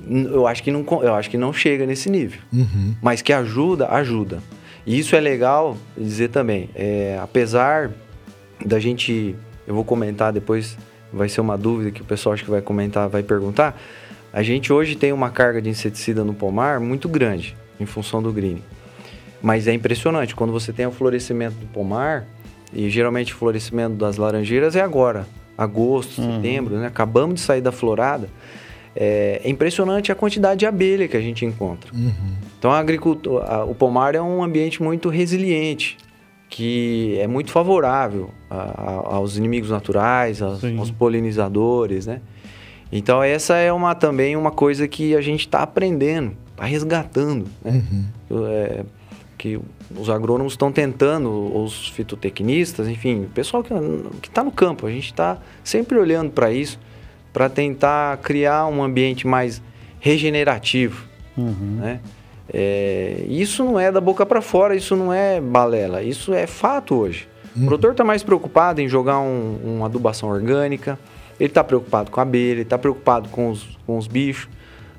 eu acho que não, eu acho que não chega nesse nível. Uhum. Mas que ajuda, ajuda. E isso é legal dizer também. É, apesar da gente. Eu vou comentar depois, vai ser uma dúvida que o pessoal acho que vai comentar, vai perguntar. A gente hoje tem uma carga de inseticida no pomar muito grande, em função do green. Mas é impressionante, quando você tem o florescimento do pomar, e geralmente o florescimento das laranjeiras é agora, agosto, setembro, né? Acabamos de sair da florada. É, é impressionante a quantidade de abelha que a gente encontra. Então a agricultura, a- o pomar é um ambiente muito resiliente, que é muito favorável a- a- aos inimigos naturais, aos, aos polinizadores, né? Então essa é uma também uma coisa que a gente está aprendendo, está resgatando, né? É, que os agrônomos estão tentando, os fitotecnistas, enfim, o pessoal que está no campo, a gente está sempre olhando para isso, para tentar criar um ambiente mais regenerativo, né? É, isso não é da boca para fora, isso não é balela, isso é fato hoje. O produtor está mais preocupado em jogar um- uma adubação orgânica, ele está preocupado com a abelha, ele está preocupado com os, com os bichos.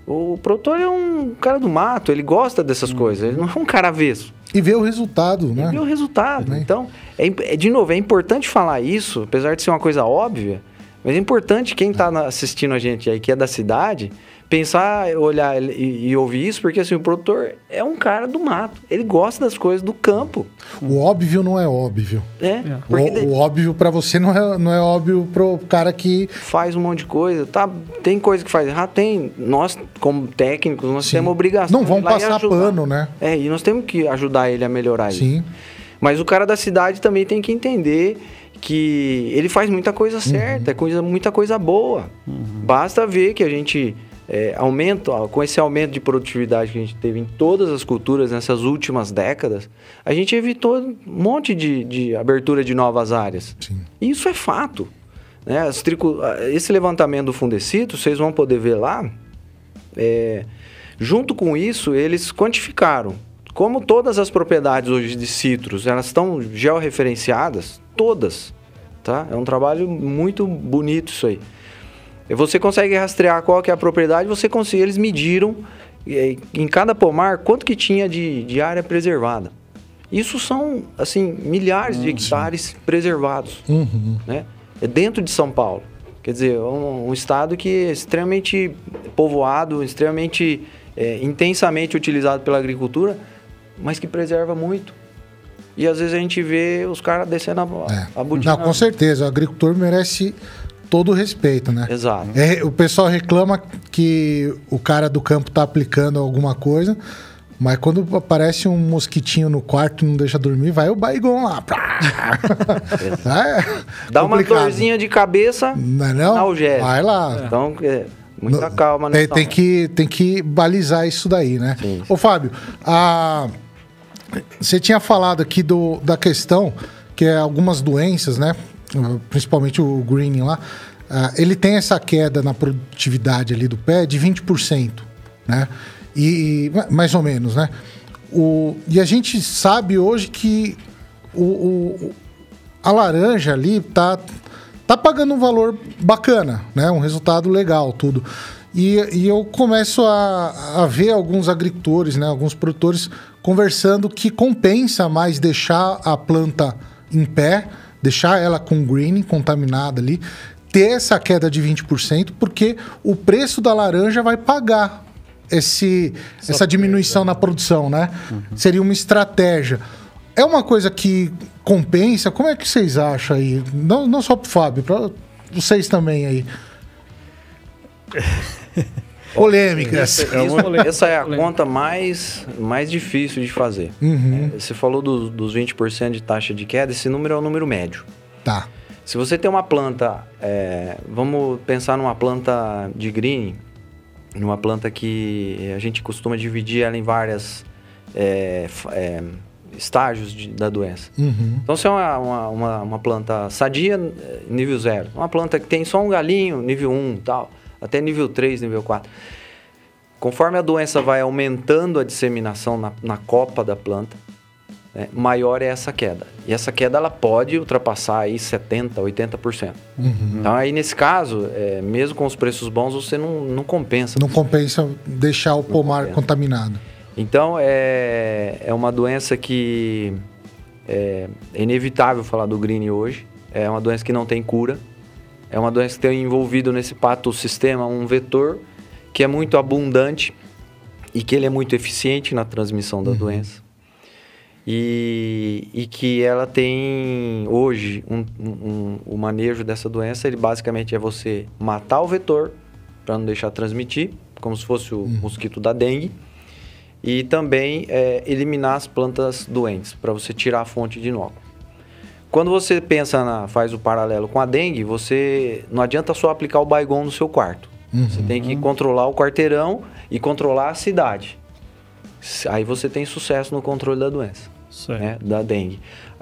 O produtor é um cara do mato, ele gosta dessas coisas, ele não é um cara avesso. E ver o resultado, né? E ver o resultado. Também. Então, é, é, de novo, é importante falar isso, apesar de ser uma coisa óbvia, mas é importante quem está assistindo a gente aí, que é da cidade, pensar, olhar e, e, ouvir isso, porque assim, o produtor é um cara do mato. Ele gosta das coisas do campo. O óbvio não é óbvio. É. é. O, o, óbvio para você não é, não é óbvio pro cara que. Faz um monte de coisa. Tá, tem coisa que faz errado? Tem. Nós, como técnicos, nós Sim. temos obrigação. Não vão passar pano, né? É, e nós temos que ajudar ele a melhorar Sim. isso. Mas o cara da cidade também tem que entender que ele faz muita coisa certa, uhum. coisa, muita coisa boa. Uhum. Basta ver que a gente é, aumento, com esse aumento de produtividade que a gente teve em todas as culturas nessas últimas décadas, a gente evitou um monte de, de abertura de novas áreas. Sim. Isso é fato. Né? Esse levantamento do Fundecito, vocês vão poder ver lá. É, junto com isso, eles quantificaram como todas as propriedades hoje de citros, elas estão georreferenciadas, todas, tá? É um trabalho muito bonito isso aí. Você consegue rastrear qual que é a propriedade, você consegue, eles mediram em cada pomar quanto que tinha de, de área preservada. Isso são, assim, milhares de hectares preservados, uhum. né? É dentro de São Paulo. Quer dizer, um, um estado que é extremamente povoado, extremamente é, intensamente utilizado pela agricultura, mas que preserva muito. E às vezes a gente vê os caras descendo a, é. a Não, com certeza. O agricultor merece todo respeito, né? Exato. É, o pessoal reclama que o cara do campo tá aplicando alguma coisa, mas quando aparece um mosquitinho no quarto e não deixa dormir, vai o baigão lá. [LAUGHS] é Dá uma dorzinha de cabeça não é não? Vai lá. Então, é, muita calma. Tem, tem, que, tem que balizar isso daí, né? Sim. Ô, Fábio, a... Você tinha falado aqui do, da questão que é algumas doenças, né? Principalmente o greening lá, uh, ele tem essa queda na produtividade ali do pé de 20%, né? E mais ou menos, né? O, e a gente sabe hoje que o, o, a laranja ali tá, tá pagando um valor bacana, né? Um resultado legal, tudo. E, e eu começo a, a ver alguns agricultores, né? Alguns produtores conversando que compensa mais deixar a planta em pé, deixar ela com green contaminada ali, ter essa queda de 20%, porque o preço da laranja vai pagar esse, essa diminuição na produção, né? Uhum. Seria uma estratégia. É uma coisa que compensa? Como é que vocês acham aí? Não, não só para o Fábio, para vocês também aí. [LAUGHS] Polêmicas. Essa, é essa é a conta mais, mais difícil de fazer. Uhum. É, você falou do, dos 20% de taxa de queda, esse número é o número médio. Tá. Se você tem uma planta, é, vamos pensar numa planta de green, numa planta que a gente costuma dividir ela em várias é, é, estágios de, da doença. Uhum. Então, se é uma, uma, uma, uma, planta sadia, nível 0. Uma planta que tem só um galinho, nível 1 um, tal até nível 3, nível 4. Conforme a doença vai aumentando a disseminação na, na copa da planta, né, maior é essa queda. E essa queda ela pode ultrapassar aí 70%, 80%. Uhum. Então aí nesse caso, é, mesmo com os preços bons, você não, não compensa. Não compensa deixar o pomar contaminado. Então é, é uma doença que é, é inevitável falar do green hoje. É uma doença que não tem cura. É uma doença que tem envolvido nesse sistema um vetor que é muito abundante e que ele é muito eficiente na transmissão da uhum. doença. E, e, que ela tem hoje um, um, o manejo dessa doença, ele basicamente é você matar o vetor para não deixar transmitir, como se fosse o uhum. mosquito da dengue, e também é, eliminar as plantas doentes para você tirar a fonte de inóculo. Quando você pensa na, faz o paralelo com a dengue, você não adianta só aplicar o Baigon no seu quarto. Uhum. Você tem que controlar o quarteirão e controlar a cidade. Aí você tem sucesso no controle da doença, né, da dengue.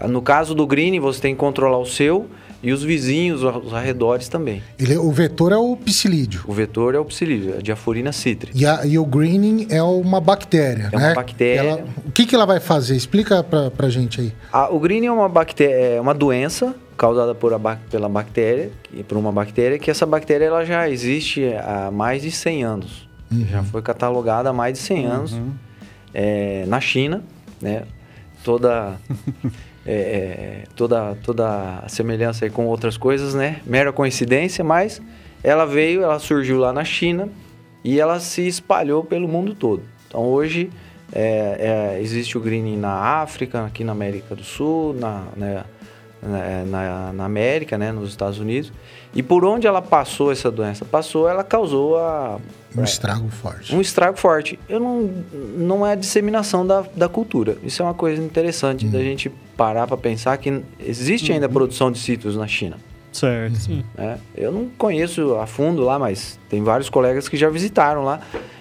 No caso do green, você tem que controlar o seu e os vizinhos, os arredores também. Ele, o vetor é o psilídeo. O vetor é o psilídeo, a diaforina cítrica. E, a, e o greening é uma bactéria, É né? uma bactéria. Ela, o que, que ela vai fazer? Explica pra, pra gente aí. A, o greening é uma, bactéria, é uma doença causada por a, pela bactéria, por uma bactéria, que essa bactéria ela já existe há mais de 100 anos. Uhum. Já foi catalogada há mais de 100 anos uhum. é, na China, né? Toda... [LAUGHS] É, é, toda, toda a semelhança com outras coisas, né? Mera coincidência, mas ela veio, ela surgiu lá na China e ela se espalhou pelo mundo todo. Então hoje é, é, existe o greening na África, aqui na América do Sul, na, né, na, na, América, né, nos Estados Unidos. E por onde ela passou essa doença? Passou, ela causou a, um estrago forte. Um estrago forte. Eu não, não é a disseminação da, da cultura. Isso é uma coisa interessante da uhum. gente parar para pensar que existe ainda uhum. produção de cítricos na China. Certo. Sim. É, eu não conheço a fundo lá, mas tem vários colegas que já visitaram lá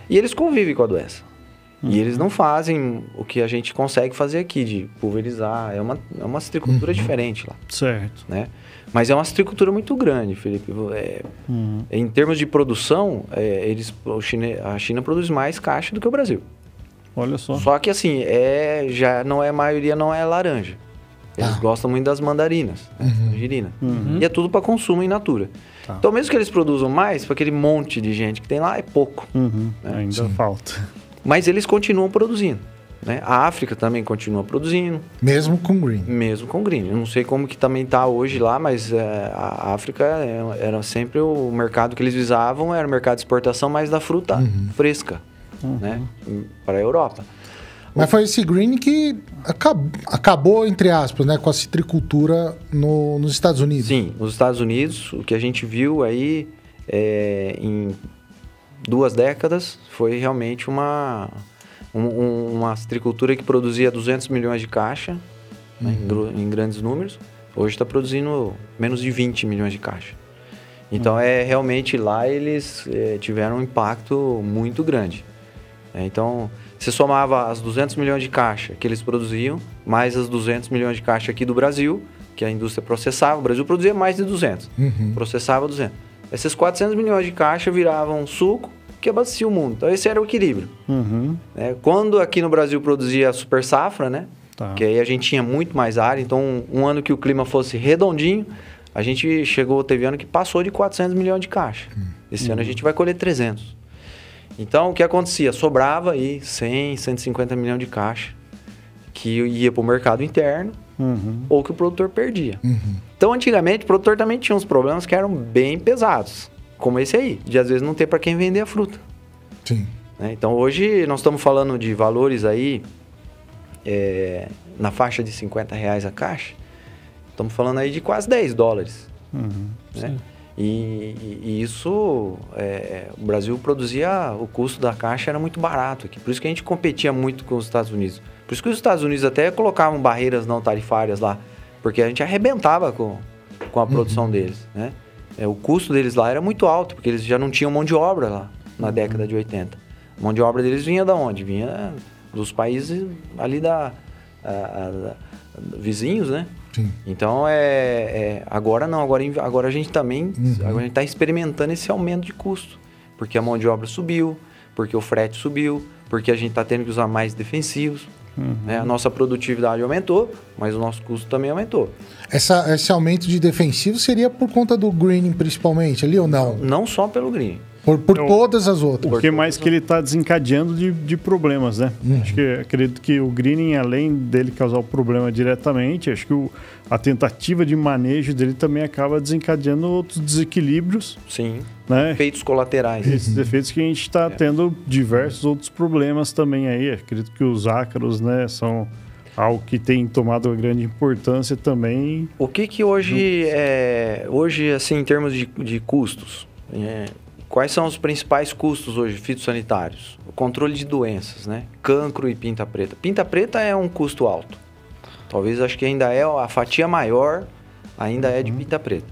e eles convivem com a doença. Uhum. E eles não fazem o que a gente consegue fazer aqui, de pulverizar. É uma, é uma citricultura uhum. diferente lá. Certo. Né? Mas é uma citricultura muito grande, Felipe. É, uhum. Em termos de produção, é, eles, China, a China produz mais caixa do que o Brasil. Olha só. Só que assim, é, já não é a maioria não é laranja. Eles ah. gostam muito das mandarinas, né? uhum. Uhum. E é tudo para consumo in natura. Tá. Então, mesmo que eles produzam mais, para aquele monte de gente que tem lá, é pouco. Uhum. Né? Ainda Sim. falta. Mas eles continuam produzindo. Né? A África também continua produzindo. Mesmo com green. Mesmo com green. Eu não sei como que também está hoje lá, mas é, a África é, era sempre o mercado que eles visavam, era o mercado de exportação mais da fruta uhum. fresca, uhum. né? Para a Europa. Mas foi esse green que acabou, acabou, entre aspas, né, com a citricultura no, nos Estados Unidos. Sim, nos Estados Unidos, o que a gente viu aí é, em duas décadas foi realmente uma um, uma citricultura que produzia 200 milhões de caixa, uhum. né, em, em, grandes números, hoje está produzindo menos de 20 milhões de caixa. Então, uhum. é realmente lá eles é, tiveram um impacto muito grande. É, então, você somava as 200 milhões de caixa que eles produziam, mais as 200 milhões de caixa aqui do Brasil, que a indústria processava. O Brasil produzia mais de 200, uhum. processava 200. Esses 400 milhões de caixa viravam suco, que abastecia o mundo. Então esse era o equilíbrio. Uhum. É, quando aqui no Brasil produzia super safra, né? Tá. Que aí a gente tinha muito mais área. Então um, um, ano que o clima fosse redondinho, a gente chegou, teve ano que passou de 400 milhões de caixa. Uhum. Esse ano a gente vai colher 300. Então o que acontecia? Sobrava aí 100, 150 milhões de caixa que ia para o mercado interno uhum. ou que o produtor perdia. Uhum. Então antigamente o produtor também tinha uns problemas que eram bem pesados como esse aí, de às vezes não ter para quem vender a fruta. Sim. Né? Então hoje nós estamos falando de valores aí é, na faixa de 50 reais a caixa. Estamos falando aí de quase 10 dólares. Uhum, né? E, e, isso, é, o Brasil produzia, o custo da caixa era muito barato aqui. Por isso que a gente competia muito com os Estados Unidos. Por isso que os Estados Unidos até colocavam barreiras não tarifárias lá. Porque a gente arrebentava com, com a produção uhum. deles, né? É, o custo deles lá era muito alto, porque eles já não tinham mão de obra lá na uhum. década de 80. A mão de obra deles vinha da onde? Vinha dos países ali da, a, a, a, vizinhos, né? Sim. Então é, é, agora não, agora, agora a gente também uhum. agora a gente está experimentando esse aumento de custo, porque a mão de obra subiu, porque o frete subiu, porque a gente está tendo que usar mais defensivos. Uhum. Né? A nossa produtividade aumentou, mas o nosso custo também aumentou. Essa, esse aumento de defensivo seria por conta do greening principalmente ali ou não? Não só pelo greening. Por, por então, todas as outras. O que mais que ele está desencadeando de, de problemas, né? Uhum. Acho que acredito que o greening, além dele causar o problema diretamente, acho que o, a tentativa de manejo dele também acaba desencadeando outros desequilíbrios. Sim. Né? Efeitos colaterais. Esses uhum. efeitos que a gente está é. tendo diversos outros problemas também aí. Acredito que os ácaros, né, são algo que tem tomado uma grande importância também. O que que hoje, é, hoje assim, em termos de, de custos, é, Quais são os principais custos hoje fitossanitários? O controle de doenças, né? Cancro e pinta preta. Pinta preta é um custo alto. Talvez acho que ainda é a fatia maior, ainda é de uhum. pinta preta.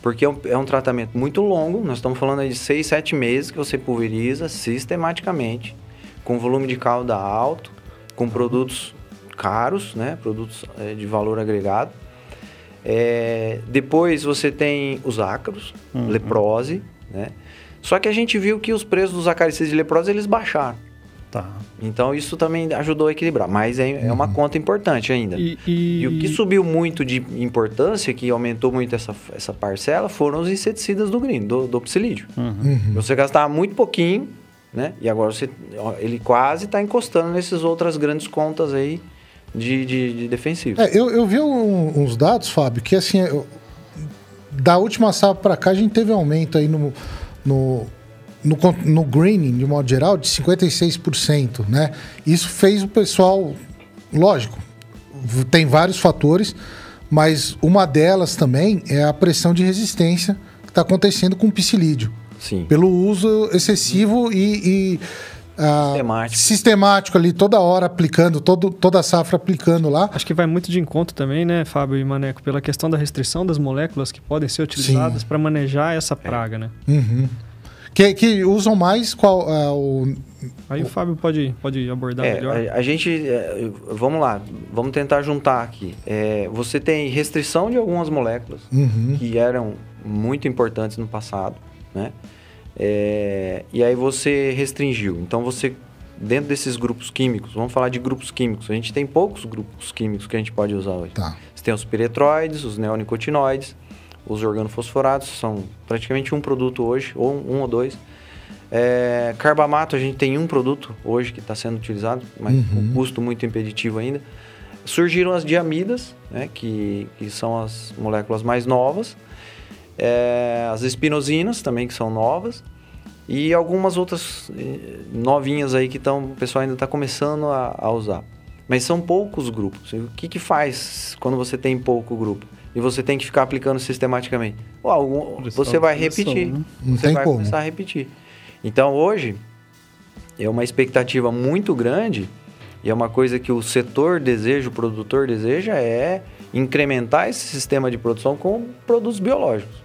Porque é um, é um, tratamento muito longo, nós estamos falando aí de 6, 7 meses que você pulveriza sistematicamente, com volume de calda alto, com produtos caros, né? Produtos é, de valor agregado. É, depois você tem os ácaros, uhum. leprose, né? Só que a gente viu que os preços dos acaricidas de leprosa eles baixaram. Tá. Então isso também ajudou a equilibrar, mas é, é uma uhum. conta importante ainda. E, e... e, o que subiu muito de importância, que aumentou muito essa, essa parcela, foram os inseticidas do green, do, do psilídeo. Uhum. uhum. Você gastava muito pouquinho, né? E agora você, ele quase está encostando nessas outras grandes contas aí de, de, de defensivos. É, eu, eu vi um, uns dados, Fábio, que assim, eu, da última safra para cá a gente teve um aumento aí no no, no, no greening, de modo geral, de 56%, né? Isso fez o pessoal, lógico, tem vários fatores, mas uma delas também é a pressão de resistência que está acontecendo com o psilídeo. Sim. Pelo uso excessivo e, e ah, Sistemático. sistemático ali, toda hora aplicando, todo, toda a safra aplicando lá. Acho que vai muito de encontro também, né, Fábio e Maneco, pela questão da restrição das moléculas que podem ser utilizadas para manejar essa praga, né? Uhum. Que, que usam mais qual ah, o Aí o Fábio pode, pode abordar É, melhor. a, a gente, é, vamos lá, vamos tentar juntar aqui. É, você tem restrição de algumas moléculas Uhum. que eram muito importantes no passado, né? É, e aí você restringiu. Então você, dentro desses grupos químicos, vamos falar de grupos químicos. A gente tem poucos grupos químicos que a gente pode usar hoje. Tá. Você tem os piretroides, os neonicotinoides, os organofosforados, são praticamente um produto hoje, ou um, um ou dois. É, carbamato, a gente tem um produto hoje que está sendo utilizado, mas com custo muito impeditivo ainda. Surgiram as diamidas, né, que, que são as moléculas mais novas. É, as espinosinas também, que são novas. E algumas outras novinhas aí que tão, o pessoal ainda está começando a, a usar. Mas são poucos grupos. O que, que faz quando você tem pouco grupo? E você tem que ficar aplicando sistematicamente? Ou algum- você vai repetir. né? Não você tem vai como. começar a repetir. Então hoje é uma expectativa muito grande e é uma coisa que o setor deseja, o produtor deseja, é incrementar esse sistema de produção com produtos biológicos.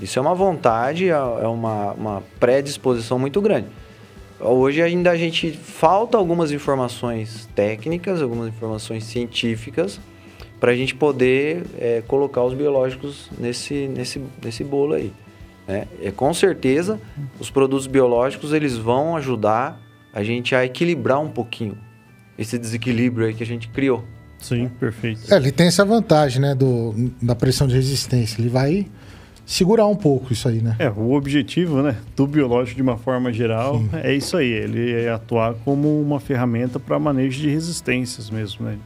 Isso é uma vontade, é é uma, uma predisposição muito grande. Hoje ainda a gente falta algumas informações técnicas, algumas informações científicas para a gente poder é, colocar os biológicos nesse, nesse, nesse bolo aí. né? É, com certeza, os produtos biológicos eles vão ajudar a gente a equilibrar um pouquinho esse desequilíbrio aí que a gente criou. Sim, perfeito. É, ele tem essa vantagem, né, do, da pressão de resistência. Ele vai segurar um pouco isso aí, né? É, o objetivo né, do biológico, de uma forma geral, é isso aí. Ele é atuar como uma ferramenta para manejo de resistências mesmo, né?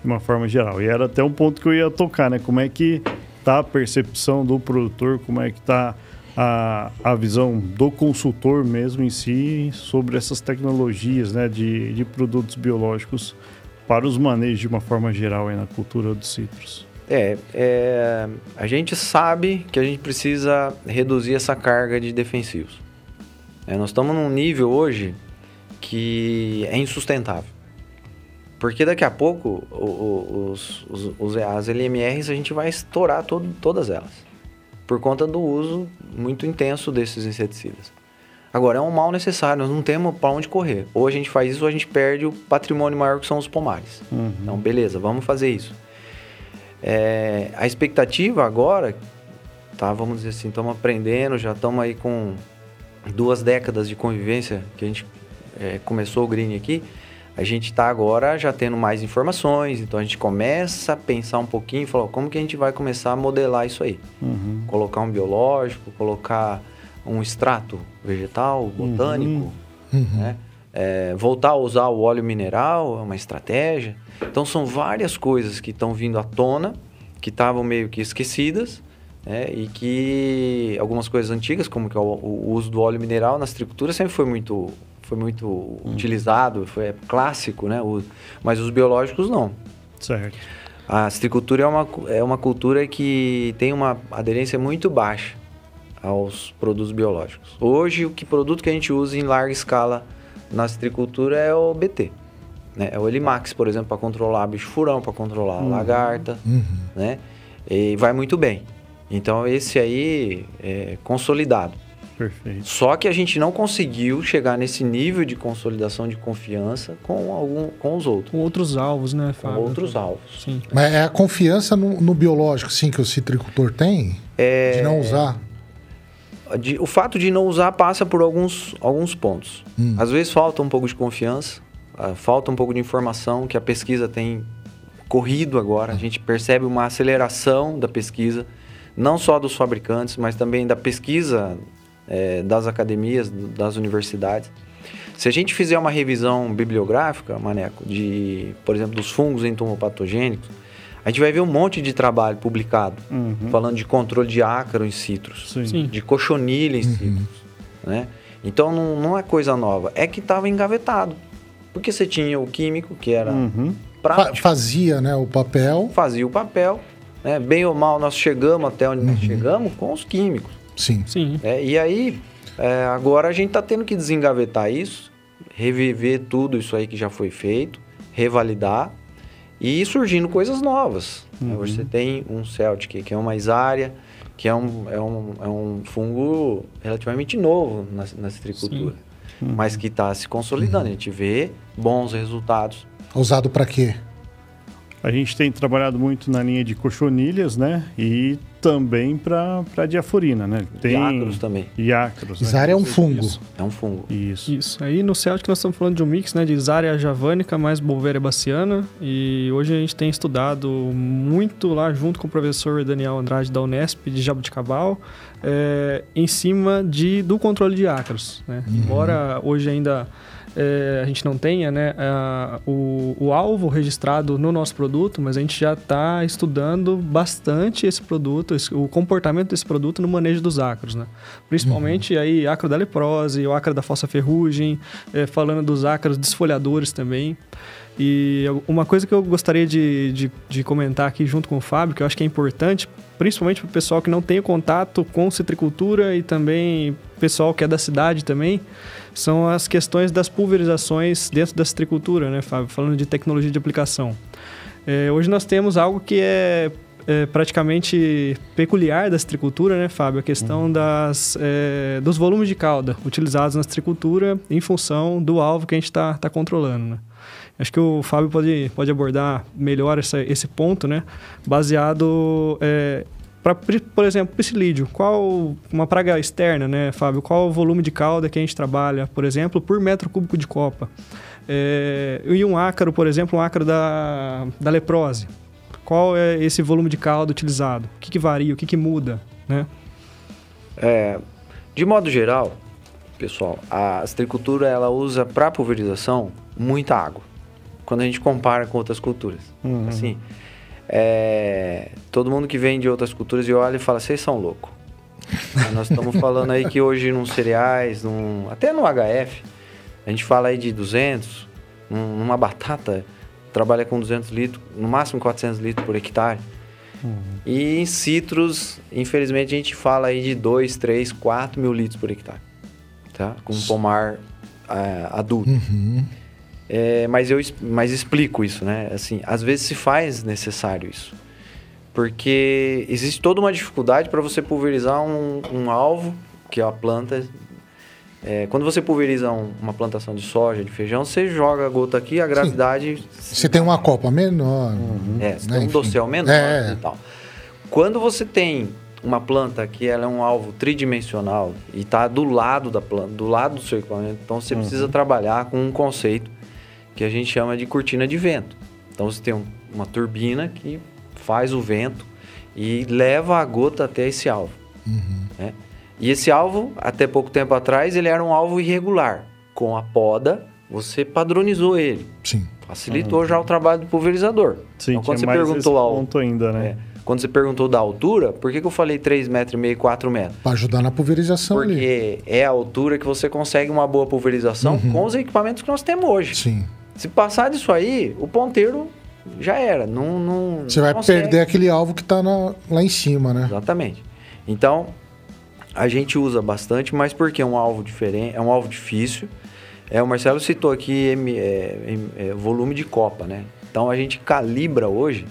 De uma forma geral. E era até um ponto que eu ia tocar, né? Como é que tá a percepção do produtor, como é que tá a, a visão do consultor mesmo em si sobre essas tecnologias, né? De, de produtos biológicos para os manejos de uma forma geral aí na cultura dos citros. É, é, a gente sabe que a gente precisa reduzir essa carga de defensivos. É, nós estamos num nível hoje que é insustentável. Porque daqui a pouco os, os- os- as LMRs a gente vai estourar todo- todas elas. Por conta do uso muito intenso desses inseticidas. Agora, é um mal necessário, nós não temos para onde correr. Ou a gente faz isso ou a gente perde o patrimônio maior que são os pomares. Então, beleza, vamos fazer isso. É, a expectativa agora, tá? Vamos dizer assim, estamos aprendendo, já estamos aí com duas décadas de convivência que a gente é, começou o Green aqui. A gente está agora já tendo mais informações, então a gente começa a pensar um pouquinho e falar, como que a gente vai começar a modelar isso aí? Uhum. Colocar um biológico, colocar um extrato vegetal, botânico, né? É, voltar a usar o óleo mineral é uma estratégia. Então são várias coisas que estão vindo à tona, que estavam meio que esquecidas, né? e que algumas coisas antigas, como que é o, o uso do óleo mineral nas triculturas, sempre foi muito, foi muito utilizado, foi é clássico, né? O- mas os biológicos não. Certo. A citricultura é uma, é uma cultura que tem uma aderência muito baixa aos produtos biológicos. Hoje, o que produto que a gente usa em larga escala na citricultura é o BT. Né? É o Elimax, por exemplo, para controlar bicho furão, para controlar lagarta, né? E vai muito bem. Então, esse aí é consolidado. Perfeito. Só que a gente não conseguiu chegar nesse nível de consolidação de confiança com, algum, com os outros, Com outros alvos, né, com Fábio? outros alvos. Sim. Mas é a confiança no, no biológico, sim, que o citricultor tem, É, de não usar. De- o fato de não usar passa por alguns, alguns pontos. Às vezes falta um pouco de confiança, ah, falta um pouco de informação que a pesquisa tem corrido agora. A gente percebe uma aceleração da pesquisa, não só dos fabricantes, mas também da pesquisa eh, das academias, das universidades. Se a gente fizer uma revisão bibliográfica, Maneco, de, por exemplo, dos fungos entomopatogênicos, a gente vai ver um monte de trabalho publicado falando de controle de ácaro em citros Sim. Sim. de cochonilha em citros, né? Então não, não é coisa nova, é que estava engavetado. Porque você tinha o químico, que era Uhum. Fa- prático, fazia, né, o papel. fazia o papel, né? bem ou mal nós chegamos até onde nós chegamos com os químicos. Sim. Sim. É, e aí, é, agora a gente está tendo que desengavetar isso, reviver tudo isso aí que já foi feito, revalidar e surgindo coisas novas. né? Hoje você tem um Celtic, que é uma isária, que é um, é um, é um fungo relativamente novo na, na citricultura, mas que está se consolidando. A gente vê bons resultados. Usado para quê? A gente tem trabalhado muito na linha de cochonilhas, né? E também para diaforina, né? Tem E ácaros também. E ácaros, né? Zaria é um fungo. Isso. É um fungo. Isso. Isso. Aí no Celtic nós estamos falando de um mix né, de Zaria javanica mais Bolveria baciana. E hoje a gente tem estudado muito lá junto com o professor Daniel Andrade da Unesp de Jabuticabal é, em cima de, do controle de ácaros. Né? Embora hoje ainda é, a gente não tenha né, a- o, o alvo registrado no nosso produto, mas a gente já está estudando bastante esse produto, esse- o comportamento desse produto no manejo dos ácaros. Né? Principalmente aí ácaro da leprose, o ácaro da falsa ferrugem, é, falando dos ácaros desfolhadores também. E uma coisa que eu gostaria de, de, de comentar aqui junto com o Fábio, que eu acho que é importante, principalmente para o pessoal que não tem contato com citricultura e também pessoal que é da cidade também, são as questões das pulverizações dentro da citricultura, né, Fábio? Falando de tecnologia de aplicação. É, hoje nós temos algo que é, é praticamente peculiar da citricultura, né, Fábio? A questão das, é, dos volumes de cauda utilizados na citricultura em função do alvo que a gente está tá controlando, né? Acho que o Fábio pode, pode abordar melhor essa, esse ponto, né? Baseado, é, pra, por exemplo, piscilídeo. Qual uma praga externa, né, Fábio? Qual o volume de cauda que a gente trabalha, por exemplo, por metro cúbico de copa? É, e um ácaro, por exemplo, um ácaro da, da leprose. Qual é esse volume de cauda utilizado? O que, que varia? O que, que muda? Né? É, de modo geral, pessoal, a citricultura ela usa para pulverização muita água. Quando a gente compara com outras culturas. Uhum. Assim, é, todo mundo que vem de outras culturas e olha e fala, vocês são loucos. Nós estamos falando aí que hoje nos cereais, num, até no HF, a gente fala aí de 200, num- numa batata trabalha com 200 litros, no máximo 400 litros por hectare. E em citros, infelizmente, a gente fala aí de 2, 3, 4 mil litros por hectare. Tá? Com um pomar é, adulto. É, mas eu mas explico isso, né? Assim, às vezes se faz necessário isso. Porque existe toda uma dificuldade para você pulverizar um, um alvo, que é a planta. É, quando você pulveriza um- uma plantação de soja, de feijão, você joga a gota aqui, a gravidade Você tem uma copa menor. é, você né, tem um dossel menor É. e tal. Quando você tem uma planta que ela é um alvo tridimensional e está do lado da planta, do lado do seu equipamento, então você precisa trabalhar com um conceito que a gente chama de cortina de vento. Então você tem um- uma turbina que faz o vento e leva a gota até esse alvo. né? E esse alvo, até pouco tempo atrás, ele era um alvo irregular. Com a poda, você padronizou ele. Sim. Facilitou já o trabalho do pulverizador. Sim, então, quando você perguntou esse ao, ponto ainda, né? é, quando você perguntou da altura, por que, que eu falei 3,5 metros e meio, 4 metros? Para ajudar na pulverização ali. Porque é a altura que você consegue uma boa pulverização Uhum. com os equipamentos que nós temos hoje. Sim. Se passar disso aí, o ponteiro já era. Não, não, Você vai consegue. perder aquele alvo que tá na- lá em cima, né? Exatamente. Então, a gente usa bastante, mas porque é um alvo diferente, é um alvo difícil. É, o Marcelo citou aqui é, é, volume de copa, né? Então a gente calibra hoje,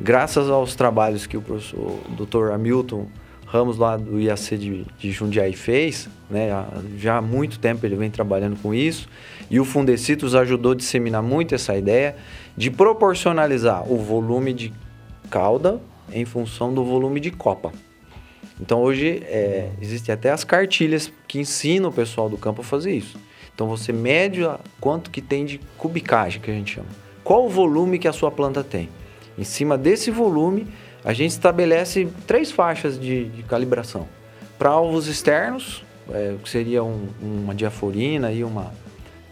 graças aos trabalhos que o professor o Dr. Hamilton Ramos lá do IAC de, de Jundiaí fez, né? Já há muito tempo ele vem trabalhando com isso. E o Fundecitos ajudou a disseminar muito essa ideia de proporcionalizar o volume de cauda em função do volume de copa. Então hoje é, existem até as cartilhas que ensinam o pessoal do campo a fazer isso. Então você mede quanto que tem de cubicagem, que a gente chama. Qual o volume que a sua planta tem. Em cima desse volume, a gente estabelece três faixas de, de calibração. Para alvos externos, é, que seria um- uma diaforina e uma,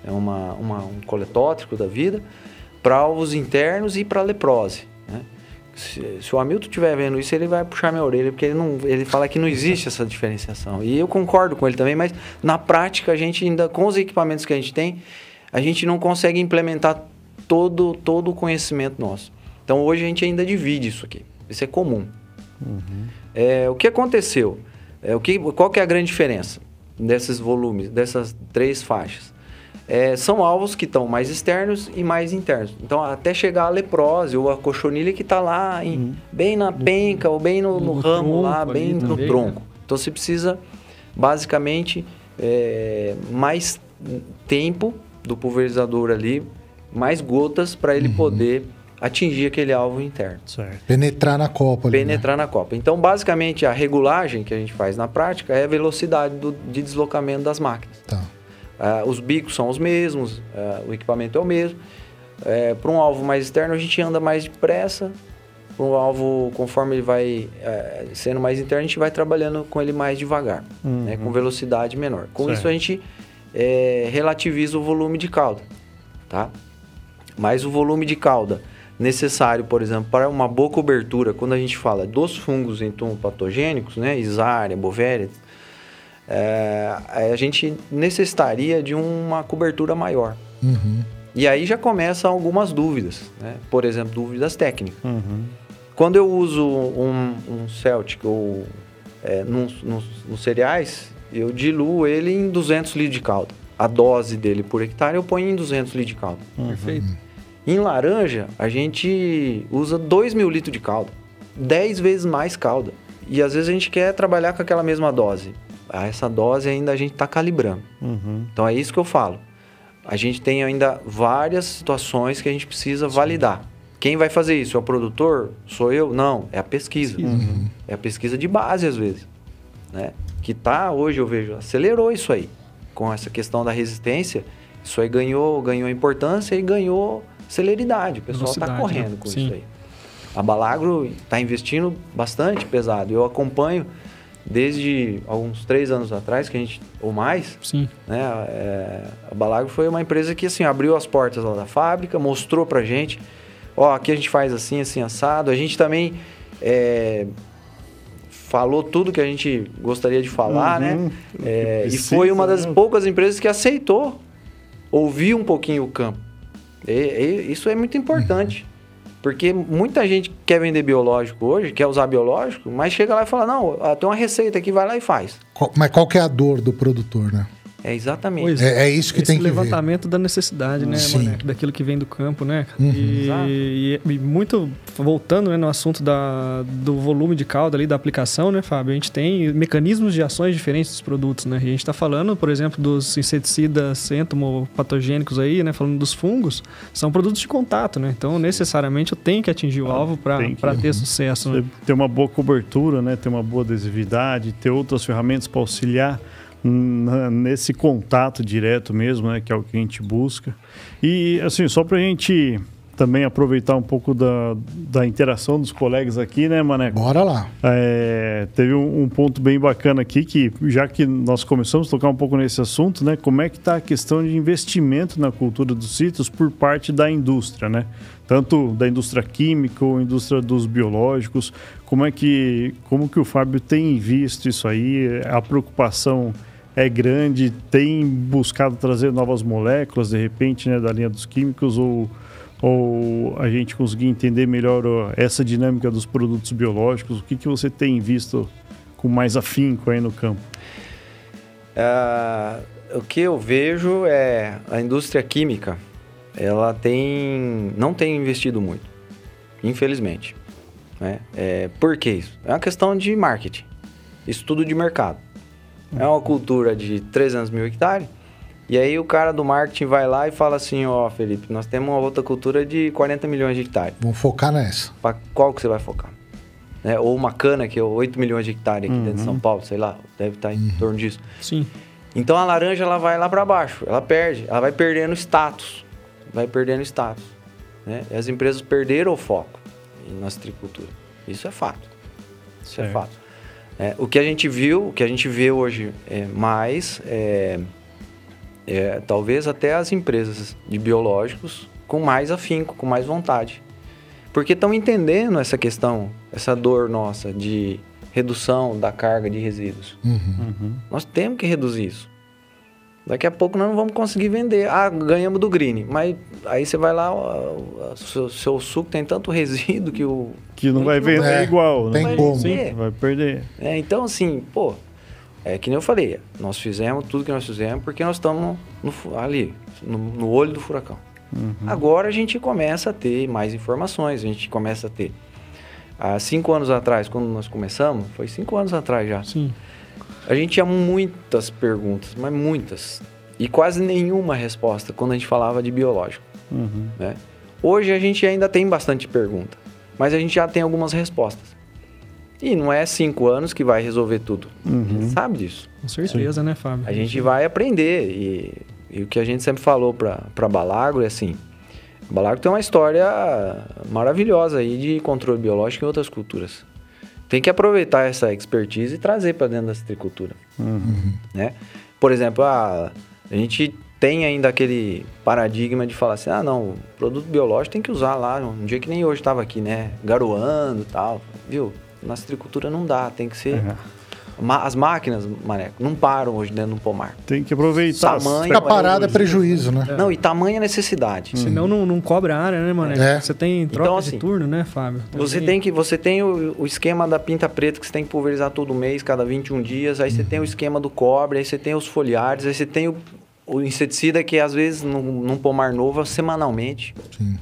é uma, uma- um coletótrico da vida. Para alvos internos e para leprose. né? Se, se o Hamilton estiver vendo isso, ele vai puxar minha orelha, porque ele, não, ele fala que não existe essa diferenciação. E eu concordo com ele também, mas na prática, a gente ainda, com os equipamentos que a gente tem, a gente não consegue implementar todo, todo o conhecimento nosso. Então hoje a gente ainda divide isso aqui. Isso é comum. Uhum. É, o que aconteceu? É, o que, qual que é a grande diferença desses volumes, dessas três faixas? É, são alvos que estão mais externos e mais internos. Então, até chegar a leprose ou a cochonilha que está lá, em, uhum. bem na penca ou bem no, no, no ramo lá, bem no também, tronco. Né? Então, você precisa, basicamente, é, mais tempo do pulverizador ali, mais gotas para ele uhum. poder atingir aquele alvo interno. Certo. Penetrar na copa. Ali, Penetrar né? na copa. Então, basicamente, a regulagem que a gente faz na prática é a velocidade do, de deslocamento das máquinas. Tá. Uh, os bicos são os mesmos, uh, o equipamento é o mesmo. Uh, Para um alvo mais externo, a gente anda mais depressa. Para um alvo, conforme ele vai sendo mais interno, a gente vai trabalhando com ele mais devagar, uhum. né, com velocidade menor. Com certo. isso, a gente relativiza o volume de cauda. Tá? Mas o volume de cauda necessário, por exemplo, para uma boa cobertura, quando a gente fala dos fungos entomopatogênicos, né, Isária, Bovéria, é, a gente necessitaria de uma cobertura maior. Uhum. E aí já começam algumas dúvidas, né? por exemplo, dúvidas técnicas. Uhum. Quando eu uso um, um Celtic ou é, nos, nos, nos cereais, eu diluo ele em 200 litros de calda. A dose dele por hectare eu ponho em 200 litros de calda. Uhum. Perfeito. Em laranja, a gente usa 2 mil litros de calda. 10 vezes mais calda. E às vezes a gente quer trabalhar com aquela mesma dose. Essa dose ainda a gente está calibrando. Uhum. Então é isso que eu falo. A gente tem ainda várias situações que a gente precisa Sim. validar. Quem vai fazer isso? É o produtor? Sou eu? Não, é a pesquisa. Uhum. É a pesquisa de base, às vezes. Né? Que tá, hoje eu vejo, acelerou isso aí. Com essa questão da resistência, isso aí ganhou, ganhou importância e ganhou celeridade. O pessoal está correndo né? com Sim. isso aí. A Balagro está investindo bastante pesado. Eu acompanho desde alguns três anos atrás, que a gente ou mais. Sim. Né? É, a Balagro foi uma empresa que assim abriu as portas lá da fábrica, mostrou para gente, ó, aqui a gente faz assim, assim assado. A gente também é, falou tudo que a gente gostaria de falar, né? uhum. né? É, e foi uma das né? poucas empresas que aceitou ouvir um pouquinho o campo. E, e, isso é muito importante. Porque muita gente quer vender biológico hoje, quer usar biológico, mas chega lá e fala, não, tem uma receita aqui, vai lá e faz. Mas qual que é a dor do produtor, né? É exatamente. É, é, isso que tem que levantamento ver. da necessidade, né, Sim. Daquilo que vem do campo, né? Uhum. E, e, muito voltando né, no assunto da, do volume de calda ali, da aplicação, né, Fábio? A gente tem mecanismos de ações diferentes dos produtos, né? E a gente está falando, por exemplo, dos inseticidas entomopatogênicos aí, né? Falando dos fungos, são produtos de contato, né? Então, necessariamente, eu tenho que atingir o ah, alvo para ter uhum. [LAUGHS] sucesso. Né? Ter uma boa cobertura, né? Ter uma boa adesividade, ter outras ferramentas para auxiliar nesse contato direto mesmo, né, que é o que a gente busca. E assim, só para a gente também aproveitar um pouco da, da interação dos colegas aqui, né, Maneco? Bora lá. É, teve um, um, ponto bem bacana aqui que, já que nós começamos a tocar um pouco nesse assunto, né, como é que está a questão de investimento na cultura dos sítios por parte da indústria, né? Tanto da indústria química ou indústria dos biológicos, como é que, como que o Fábio tem visto isso aí, a preocupação é grande, tem buscado trazer novas moléculas, de repente, né, da linha dos químicos, ou, ou a gente conseguir entender melhor essa dinâmica dos produtos biológicos? O que, que você tem visto com mais afinco aí no campo? Uh, o que eu vejo é a indústria química, ela tem, não tem investido muito, infelizmente. Né? É, por que isso? É uma questão de marketing, estudo de mercado. É uma cultura de 300 mil hectares. E aí o cara do marketing vai lá e fala assim, ó, oh, Felipe, nós temos uma outra cultura de 40 milhões de hectares. Vamos focar nessa. Pra qual que você vai focar? Né? Ou uma cana, que é 8 milhões de hectares aqui uhum. dentro de São uhum. Paulo, sei lá, deve estar em uhum. torno disso. Sim. Então a laranja ela vai lá para baixo, ela perde, ela vai perdendo status, vai perdendo status. Né? E as empresas perderam o foco na citricultura. Isso é fato. Isso é certo. é fato. É, o que a gente viu, o que a gente vê hoje é mais, é, é, talvez até as empresas de biológicos com mais afinco, com mais vontade. Porque estão entendendo essa questão, essa dor nossa de redução da carga de resíduos. Uhum. Nós temos que reduzir isso. Daqui a pouco nós não vamos conseguir vender. Ah, ganhamos do green. Mas aí você vai lá, o seu, seu suco tem tanto resíduo que o. Que não vai vender É, igual, né? tem vai como. vender. Vai perder. É, então, assim, pô, é que nem eu falei, nós fizemos tudo que nós fizemos porque nós estamos no ali, no, no olho do furacão. Agora a gente começa a ter mais informações, a gente começa a ter. Há cinco anos atrás, quando nós começamos, foi cinco anos atrás já, Sim. A gente tinha muitas perguntas, mas muitas. E quase nenhuma resposta quando a gente falava de biológico. Uhum. né? Hoje a gente ainda tem bastante pergunta, mas a gente já tem algumas respostas. E não é cinco anos que vai resolver tudo. A gente sabe disso. Com certeza, né, Fábio? A gente vai aprender. E, e o que a gente sempre falou para Balagro é assim: a Balagro tem uma história maravilhosa aí de controle biológico em outras culturas. Tem que aproveitar essa expertise e trazer para dentro da citricultura. Né? Por exemplo, a, a gente tem ainda aquele paradigma de falar assim: ah, não, produto biológico tem que usar lá. Um dia que nem hoje estava aqui, né? Garoando e tal. Viu? Na citricultura não dá, tem que ser. É. As máquinas, Maneco, não param hoje dentro do pomar. Tem que aproveitar. Tamanho, Fica parado é prejuízo, né? Não, e tamanha necessidade. Senão não, não cobra área, né, mano? É. Você tem troca Então, de assim, turno, né, Fábio? Você tem que você tem o, o esquema da pinta preta que você tem que pulverizar todo mês, cada 21 dias, aí você tem o esquema do cobre, aí você tem os foliares, aí você tem o, o inseticida que às vezes num, num pomar novo é semanalmente. Sim.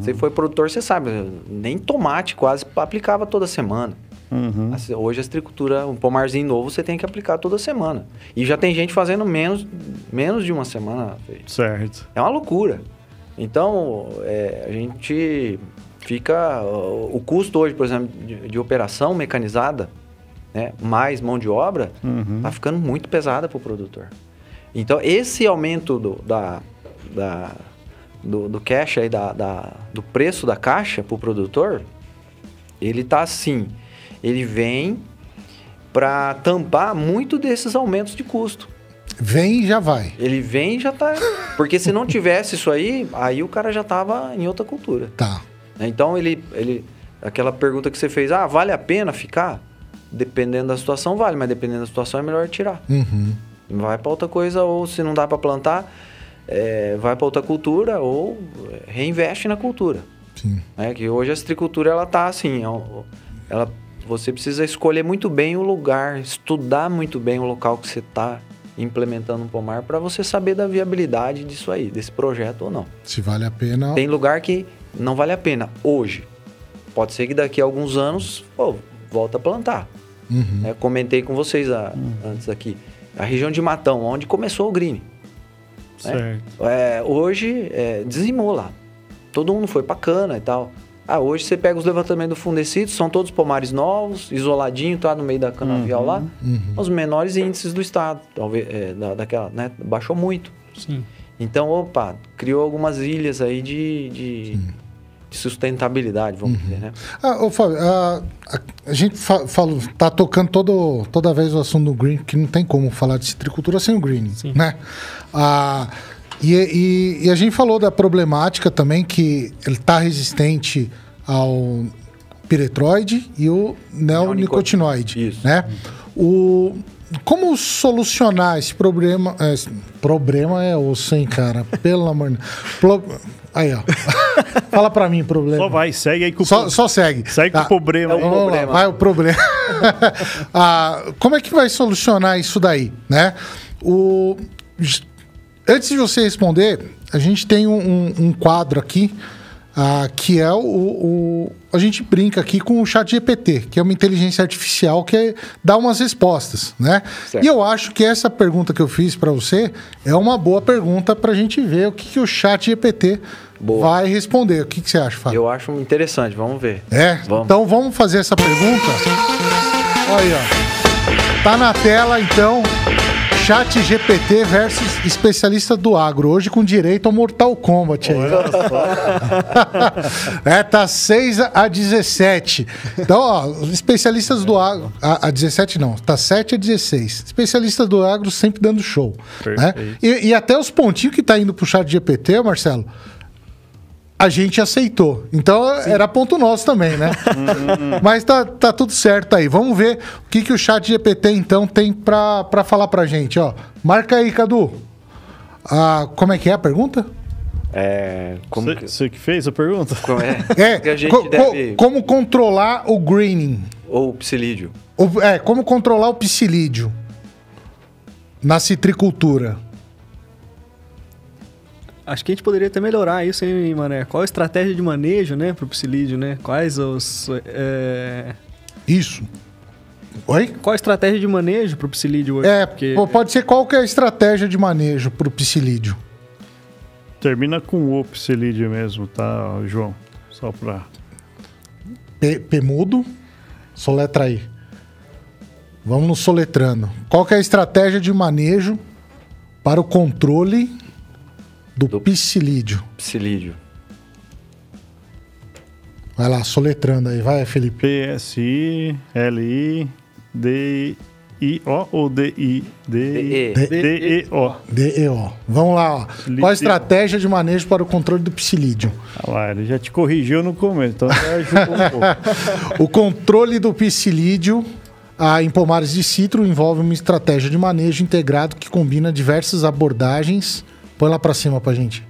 Você foi produtor, você sabe, nem tomate quase aplicava toda semana. Uhum. Assim, Hoje a agricultura, um pomarzinho novo, você tem que aplicar toda semana. E já tem gente fazendo menos, menos de uma semana. Certo. É uma loucura. Então, é, a gente fica. O o custo hoje, por exemplo, de, de operação mecanizada, né, mais mão de obra, Uhum. tá ficando muito pesada para o produtor. Então, esse aumento do, da, da- do, do cash aí, da, da- do preço da caixa para o produtor, ele tá assim. Ele vem para tampar muito desses aumentos de custo. Vem e já vai. Ele vem e já tá. Porque se não tivesse isso aí, aí o cara já tava em outra cultura. Tá. né? Então ele, ele. Aquela pergunta que você fez, ah, vale a pena ficar? Dependendo da situação, vale, mas dependendo da situação é melhor tirar. Uhum. Vai para outra coisa, ou se não dá para plantar, é, vai para outra cultura, ou reinveste na cultura. Sim. né? Que hoje a citricultura ela tá assim, ela, você precisa escolher muito bem o lugar, estudar muito bem o local que você está implementando um pomar para você saber da viabilidade disso aí, desse projeto ou não. Se vale a pena. Tem lugar que não vale a pena hoje. Pode ser que daqui a alguns anos, pô, volta a plantar. Uhum. né? Comentei com vocês a- antes aqui. A região de Matão, onde começou o green. Certo. É, hoje é, dizimou lá. Todo mundo foi bacana e tal. Ah, hoje você pega os levantamentos do Fundecido, são todos pomares novos, isoladinho, tá no meio da canavial lá. Uhum. Os menores índices do estado. Talvez, é, da, daquela, né? Baixou muito. Sim. Então, opa, criou algumas ilhas aí de, de, de sustentabilidade, vamos dizer, né? Ah, ô, Fábio, a, a- a gente fa falou, tá tocando todo, toda vez o assunto do green, que não tem como falar de citricultura sem o green, Sim. né? Ah, e, e- e a gente falou da problemática também que ele tá resistente ao piretroide e o neonicotinoide, Isso. né? O, como solucionar esse problema? é, esse problema é osso, hein, cara? Pelo [LAUGHS] amor de. Pro- Aí, ó. [LAUGHS] Fala pra mim, problema. Só vai, segue aí com o Só, só segue. Segue com o problema. É o aí. Vamos lá, problema. vai o problema. [LAUGHS] Ah, como é que vai solucionar isso daí, né? O... Antes de você responder, a gente tem um, um- quadro aqui ah, que é o, o- A gente brinca aqui com o chat GPT, que é uma inteligência artificial que dá umas respostas, né? Certo. E eu acho que essa pergunta que eu fiz para você é uma boa pergunta para a gente ver o que, que o chat GPT Boa. vai responder. O que, que você acha, Fábio? Eu acho interessante, vamos ver. É? Vamos. Então vamos fazer essa pergunta. Olha aí, ó. Tá na tela, então. Chat GPT versus especialista do agro. Hoje com direito ao Mortal Kombat aí. [LAUGHS] é, tá 6 a 17. Então, ó, especialistas do agro. A, a 17 não, tá 7 a 16. Especialistas do agro sempre dando show. Né? E, e até os pontinhos que tá indo pro chat GPT, Marcelo. A gente aceitou. Então era ponto nosso também, né? [LAUGHS] Mas tá, tá tudo certo aí. Vamos ver o que, que o chat GPT então tem pra, pra falar pra gente, ó. Marca aí, Cadu. Ah, como é que é a pergunta? É, como Você que, você que fez a pergunta? como é, [LAUGHS] É, que a gente co- co- deve... como controlar o greening. Ou psilídeo. O- é, como controlar o psilídeo na citricultura. Acho que a gente poderia até melhorar isso, hein, Mané? Qual a estratégia de manejo, né, pro psilídeo, né? Quais os... é, Isso. Oi? Qual a estratégia de manejo pro psilídeo hoje? É, Porque- pode ser qual que é a estratégia de manejo pro psilídeo. Termina com o psilídeo mesmo, tá, João? Só pra. P, P mudo, soletra aí. Vamos no soletrando. Qual que é a estratégia de manejo para o controle do, Do- psilídeo? Psilídeo. Vai lá, soletrando aí. Vai, Felipe. PSI, LI, DIO ou DI? DE. DEO. Vamos lá, ó. Qual a estratégia de manejo para o controle do psilídeo? Ah lá, ele já te corrigiu no começo, então já ajudou um pouco. [LAUGHS] O controle do psilídeo ah, em pomares de citro envolve uma estratégia de manejo integrado que combina diversas abordagens. Põe lá para cima pra gente.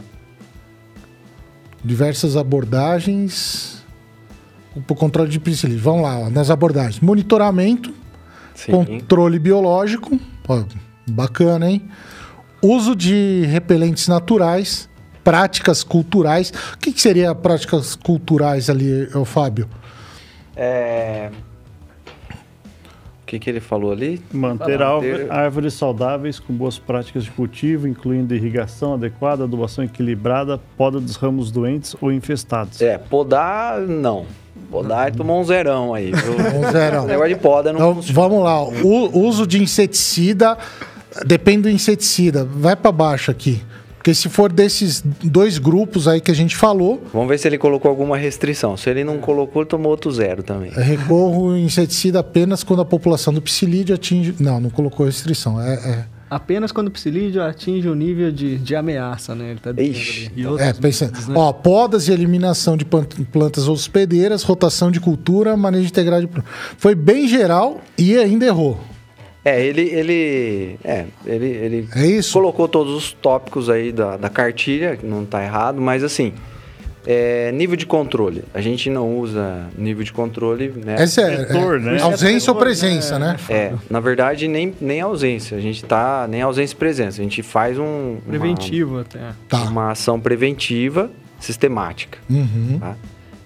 Diversas abordagens o controle de psilídeo. Vamos lá, ó, nas abordagens. Monitoramento, Sim. controle biológico, ó, bacana, hein? Uso de repelentes naturais, práticas culturais. O que, que seria práticas culturais ali, Fábio? É... O que, que ele falou ali? Manter Manter- árvore- árvores saudáveis com boas práticas de cultivo, incluindo irrigação adequada, adubação equilibrada, poda dos ramos doentes ou infestados. É, podar, não. Podar, tomou um zerão aí. [LAUGHS] Um zerão. Esse negócio de poda não Então, funciona. vamos lá. O uso de inseticida, depende do inseticida. Vai para baixo aqui. Porque se for desses dois grupos aí que a gente falou, Vamos ver se ele colocou alguma restrição. Se ele não colocou, ele tomou outro zero também. recorro ao inseticida apenas quando a população do psilídeo atinge... Não, não colocou restrição. É, é, Apenas quando o psilídeo atinge o nível de, de ameaça, né? Ele tá Ixi. E É, pensando. né? Ó, podas e eliminação de plant- plantas hospedeiras, rotação de cultura, manejo integrado de plantas. Foi bem geral e ainda errou. É, ele. ele é, ele, ele É isso? colocou todos os tópicos aí da, da cartilha, que não tá errado, mas assim. é, nível de controle. A gente não usa nível de controle, né? Essa é, Vetor, é né? ausência ou presença, né? É, na verdade, nem, nem ausência. A gente tá. Nem ausência e presença. A gente faz um. uma- Preventivo até. Tá. Uma ação preventiva sistemática. Uhum, tá?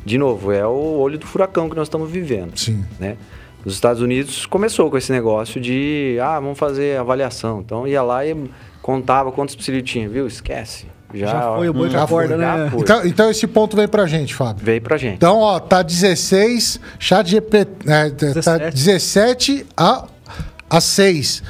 De novo, é o olho do furacão que nós estamos vivendo. sim. né? Os Estados Unidos começou com esse negócio de, ah, vamos fazer avaliação. Então ia lá e contava quantos psilídeos tinha, viu? Esquece. Já, Já foi o boi Já com a foi, corda, né? Então, então esse ponto veio pra gente, Fábio. Veio pra gente. Então, ó, tá 16, chat GPT, é, tá 17. 17 a, a 6.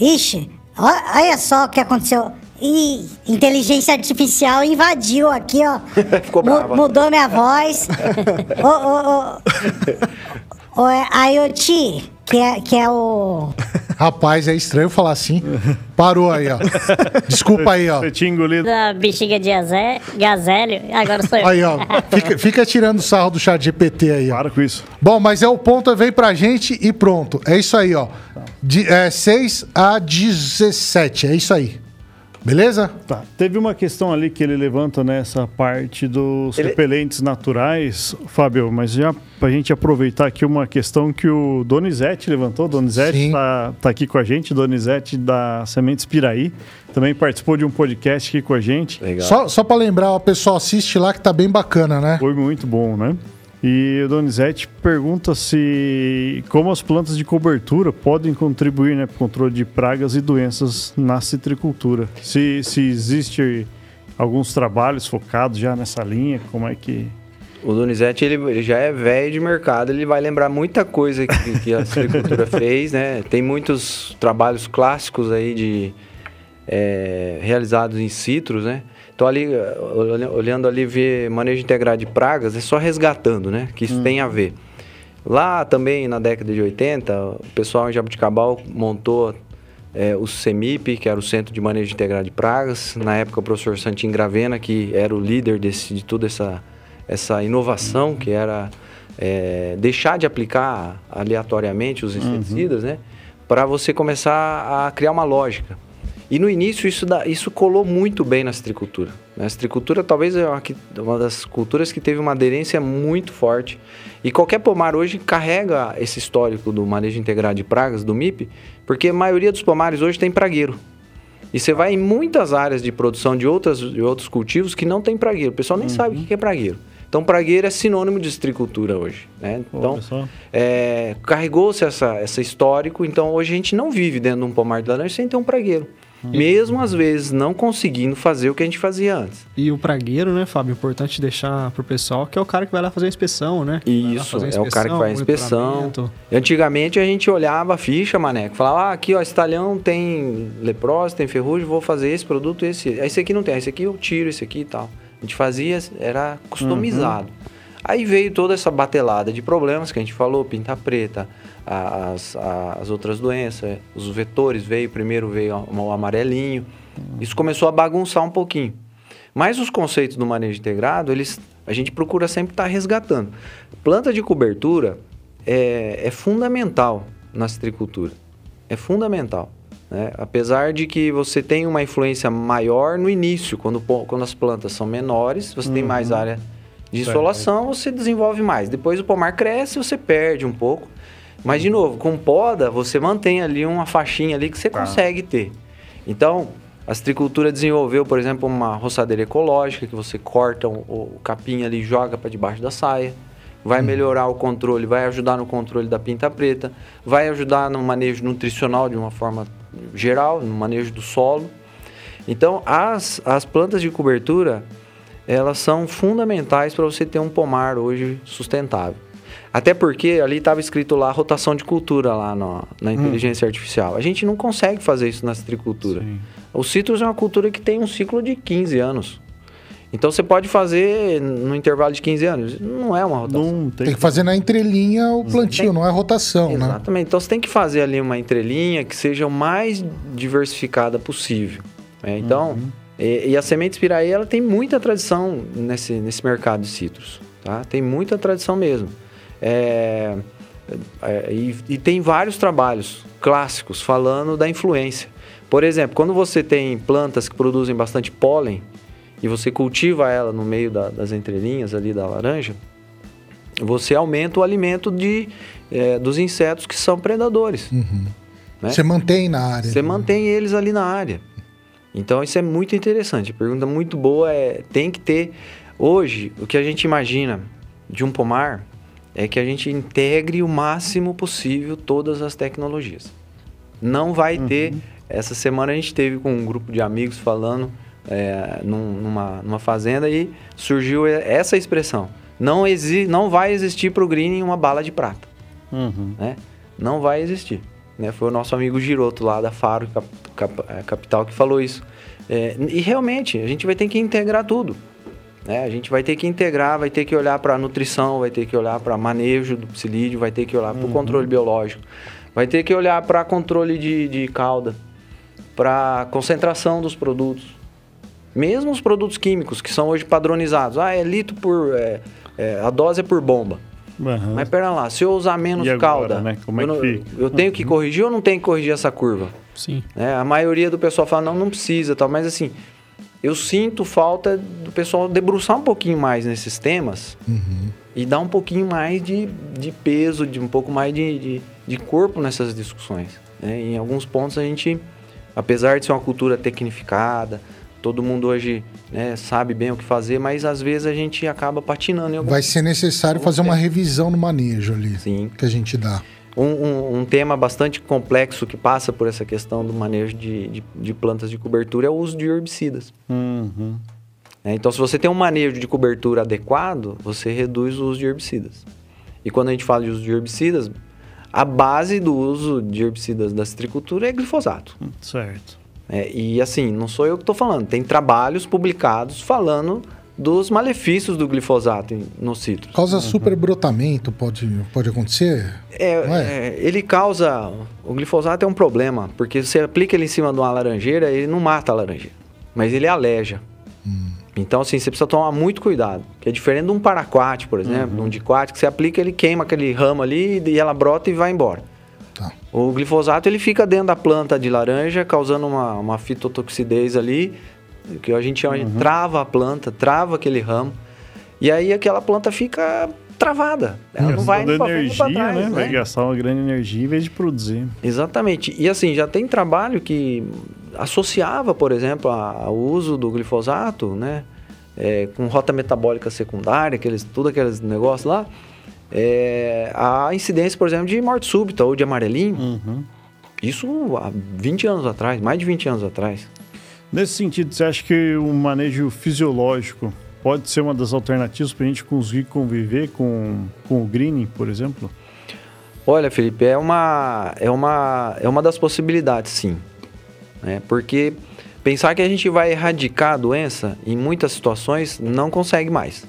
Ixi, ó- olha só o que aconteceu. Ih, inteligência artificial invadiu aqui, ó. [LAUGHS] Ficou brava. mudou minha voz. [LAUGHS] ô, ô, ô. [LAUGHS] Ô, é, IoT, que é, que é o. [LAUGHS] Rapaz, é estranho falar assim. Parou aí, ó. Desculpa aí, ó. Você tinha engolido. da bexiga de azé, gazélio, agora sou eu. Aí, ó. [LAUGHS] Fica, fica tirando sarro do chat GPT aí, ó. Para com isso. Bom, mas é o ponto, vem pra gente e pronto. É isso aí, ó. De, é, 6 a 17, é isso aí. Beleza? Tá. Teve uma questão ali que ele levanta nessa parte dos Ele- repelentes naturais, Fábio, mas já pra gente aproveitar aqui uma questão que o Donizete levantou. Donizete tá, tá aqui com a gente, Donizete da Sementes Piraí. Também participou de um podcast aqui com a gente. Legal. Só, só pra lembrar, o pessoal assiste lá que tá bem bacana, né? Foi muito bom, né? E o Donizete pergunta se como as plantas de cobertura podem contribuir né, para o controle de pragas e doenças na citricultura. Se, se existe alguns trabalhos focados já nessa linha, como é que. O Donizete, ele, ele já é velho de mercado, ele vai lembrar muita coisa que, que a silvicultura [LAUGHS] fez, né? Tem muitos trabalhos clássicos aí de é, realizados em citros, né? Então ali, olha- olhando ali, ver manejo integrado de pragas, é só resgatando, né? Que isso tem a ver. Lá também, na década de 80, o pessoal em Jabuticabal montou é, o CEMIP, que era o Centro de Manejo Integrado de Pragas. Na época, o professor Santin Gravena, que era o líder desse, de toda essa, essa inovação, que era é, deixar de aplicar aleatoriamente os inseticidas, né? Para você começar a criar uma lógica. E no início isso, dá, isso colou muito bem na citricultura. A citricultura talvez é uma, uma das culturas que teve uma aderência muito forte. E qualquer pomar hoje carrega esse histórico do manejo integrado de pragas, do MIP, porque a maioria dos pomares hoje tem pragueiro. E você vai em muitas áreas de produção de, outras, de outros cultivos que não tem pragueiro. O pessoal nem Uhum. sabe o que é pragueiro. Então, pragueiro é sinônimo de citricultura hoje. Né? Então, é, carregou-se essa, essa histórico. Então, hoje a gente não vive dentro de um pomar de laranja sem ter um pragueiro. Mesmo às vezes não conseguindo fazer o que a gente fazia antes. E o pragueiro, né, Fábio? Importante deixar pro pessoal que é o cara que vai lá fazer a inspeção, né? Isso, a é o cara que faz a inspeção. Antigamente a gente olhava a ficha, maneco, falava, ah, aqui ó, esse talhão tem leprose, tem ferrugem, vou fazer esse produto, esse. Esse aqui não tem, esse aqui eu tiro, esse aqui e tal. A gente fazia, era customizado. Aí veio toda essa batelada de problemas que a gente falou, pinta preta, as, as outras doenças, os vetores veio, primeiro veio o amarelinho. Isso começou a bagunçar um pouquinho. Mas os conceitos do manejo integrado, eles, a gente procura sempre estar resgatando. Planta de cobertura é, é fundamental na citricultura. É fundamental. né? Apesar de que você tem uma influência maior no início, quando, quando as plantas são menores, você tem mais área de insolação, você desenvolve mais. Depois o pomar cresce, você perde um pouco. Mas, de novo, com poda, você mantém ali uma faixinha ali que você consegue ter. Então, a citricultura desenvolveu, por exemplo, uma roçadeira ecológica, que você corta o, o capim ali e joga para debaixo da saia. Vai melhorar o controle, vai ajudar no controle da pinta preta, vai ajudar no manejo nutricional de uma forma geral, no manejo do solo. Então, as, as plantas de cobertura, elas são fundamentais para você ter um pomar hoje sustentável. Até porque ali estava escrito lá rotação de cultura lá no- na inteligência artificial. A gente não consegue fazer isso na citricultura. Sim. O citrus é uma cultura que tem um ciclo de 15 anos. Então você pode fazer no intervalo de 15 anos. Não é uma rotação. Não tem, Tem que fazer na entrelinha o plantio, não é rotação, né? Exatamente. Então você tem que fazer ali uma entrelinha que seja o mais diversificada possível. né? Então, e, e a semente Piraí, ela tem muita tradição nesse, nesse mercado de citros. Tá? Tem muita tradição mesmo. É, é, e, e tem vários trabalhos clássicos falando da influência. Por exemplo, quando você tem plantas que produzem bastante pólen e você cultiva ela no meio da- das entrelinhas ali da laranja, você aumenta o alimento de, eh, dos insetos que são predadores. né? Você mantém na área. Você mantém eles ali na área. Então isso é muito interessante. A pergunta muito boa é: tem que ter. Hoje, o que a gente imagina de um pomar é que a gente integre o máximo possível todas as tecnologias. Não vai ter. Essa semana a gente teve com um grupo de amigos falando é, num- numa, numa fazenda e surgiu essa expressão. Não, exi não vai existir para o green uma bala de prata Uhum. né? Não vai existir. Né? Foi o nosso amigo Giroto lá da Faro Cap- Cap- eh, Capital que falou isso. É, e realmente, a gente vai ter que integrar tudo. Né? A gente vai ter que integrar, vai ter que olhar para nutrição, vai ter que olhar para manejo do psilídeo, vai ter que olhar para o controle biológico, vai ter que olhar para controle de, de cauda, para concentração dos produtos. Mesmo os produtos químicos que são hoje padronizados. Ah, é litro por... é, é, a dose é por bomba. Aham. Mas pera lá, se eu usar menos agora, calda, né? Como é eu, que não- fica? eu tenho que corrigir ou não tenho que corrigir essa curva? Sim. Né? A maioria do pessoal fala, não, não precisa, tal. mas assim, eu sinto falta do pessoal debruçar um pouquinho mais nesses temas e dar um pouquinho mais de, de peso, de um pouco mais de, de, de corpo nessas discussões. né? Em alguns pontos a gente, apesar de ser uma cultura tecnificada, todo mundo hoje né, sabe bem o que fazer, mas às vezes a gente acaba patinando em alguns Vai ser necessário fazer uma revisão no manejo ali Sim. que a gente dá. Um, um- um tema bastante complexo que passa por essa questão do manejo de, de- de plantas de cobertura é o uso de herbicidas. Uhum. né? Então, se você tem um manejo de cobertura adequado, você reduz o uso de herbicidas. E quando a gente fala de uso de herbicidas, a base do uso de herbicidas da citricultura é glifosato. Certo. É, e assim, não sou eu que estou falando, tem trabalhos publicados falando dos malefícios do glifosato em- no citros. Causa superbrotamento, pode, pode acontecer? É, é? é, ele causa. O glifosato é um problema, porque você aplica ele em cima de uma laranjeira, ele não mata a laranjeira, mas ele aleja. Então, assim, você precisa tomar muito cuidado. Que é diferente de um paraquat, por exemplo, de um diquat, que você aplica, ele queima aquele ramo ali e ela brota e vai embora. Tá. O glifosato ele fica dentro da planta de laranja, causando uma, uma fitotoxidez ali, que a gente chama de trava a planta, trava aquele ramo, e aí aquela planta fica travada. Ela não vai pra nem pra energia, trás, né? Vai gastar uma grande energia em vez de produzir. Exatamente. E assim, já tem trabalho que associava, por exemplo, ao uso do glifosato, né? é, com rota metabólica secundária, aqueles, tudo aqueles negócios lá, é, a incidência, por exemplo, de morte súbita ou de amarelinho. Uhum. Isso há 20 anos atrás, mais de 20 anos atrás. Nesse sentido, você acha que o manejo fisiológico pode ser uma das alternativas para a gente conseguir conviver com, com o greening, por exemplo? Olha, Felipe, é uma, é uma, é uma das possibilidades, sim. né? Porque pensar que a gente vai erradicar a doença, em muitas situações, não consegue mais.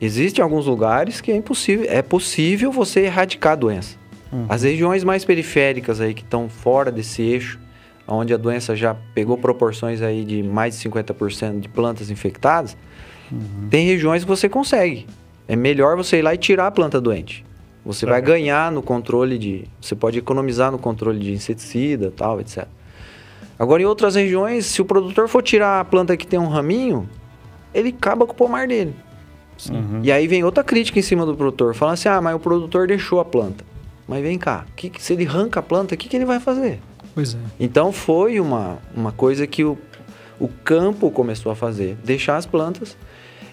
Existem alguns lugares que é impossível, é possível você erradicar a doença. As regiões mais periféricas aí que estão fora desse eixo, onde a doença já pegou proporções aí de mais de 50% de plantas infectadas, tem regiões que você consegue. É melhor você ir lá e tirar a planta doente. Você vai ganhar no controle de. Você pode economizar no controle de inseticida, tal, etc. Agora, em outras regiões, se o produtor for tirar a planta que tem um raminho, ele acaba com o pomar dele. E aí vem outra crítica em cima do produtor, falando assim: ah, mas o produtor deixou a planta. Mas vem cá, que, que- se ele arranca a planta, o que, que ele vai fazer? Pois é. Então foi uma, uma coisa que o, o campo começou a fazer, deixar as plantas.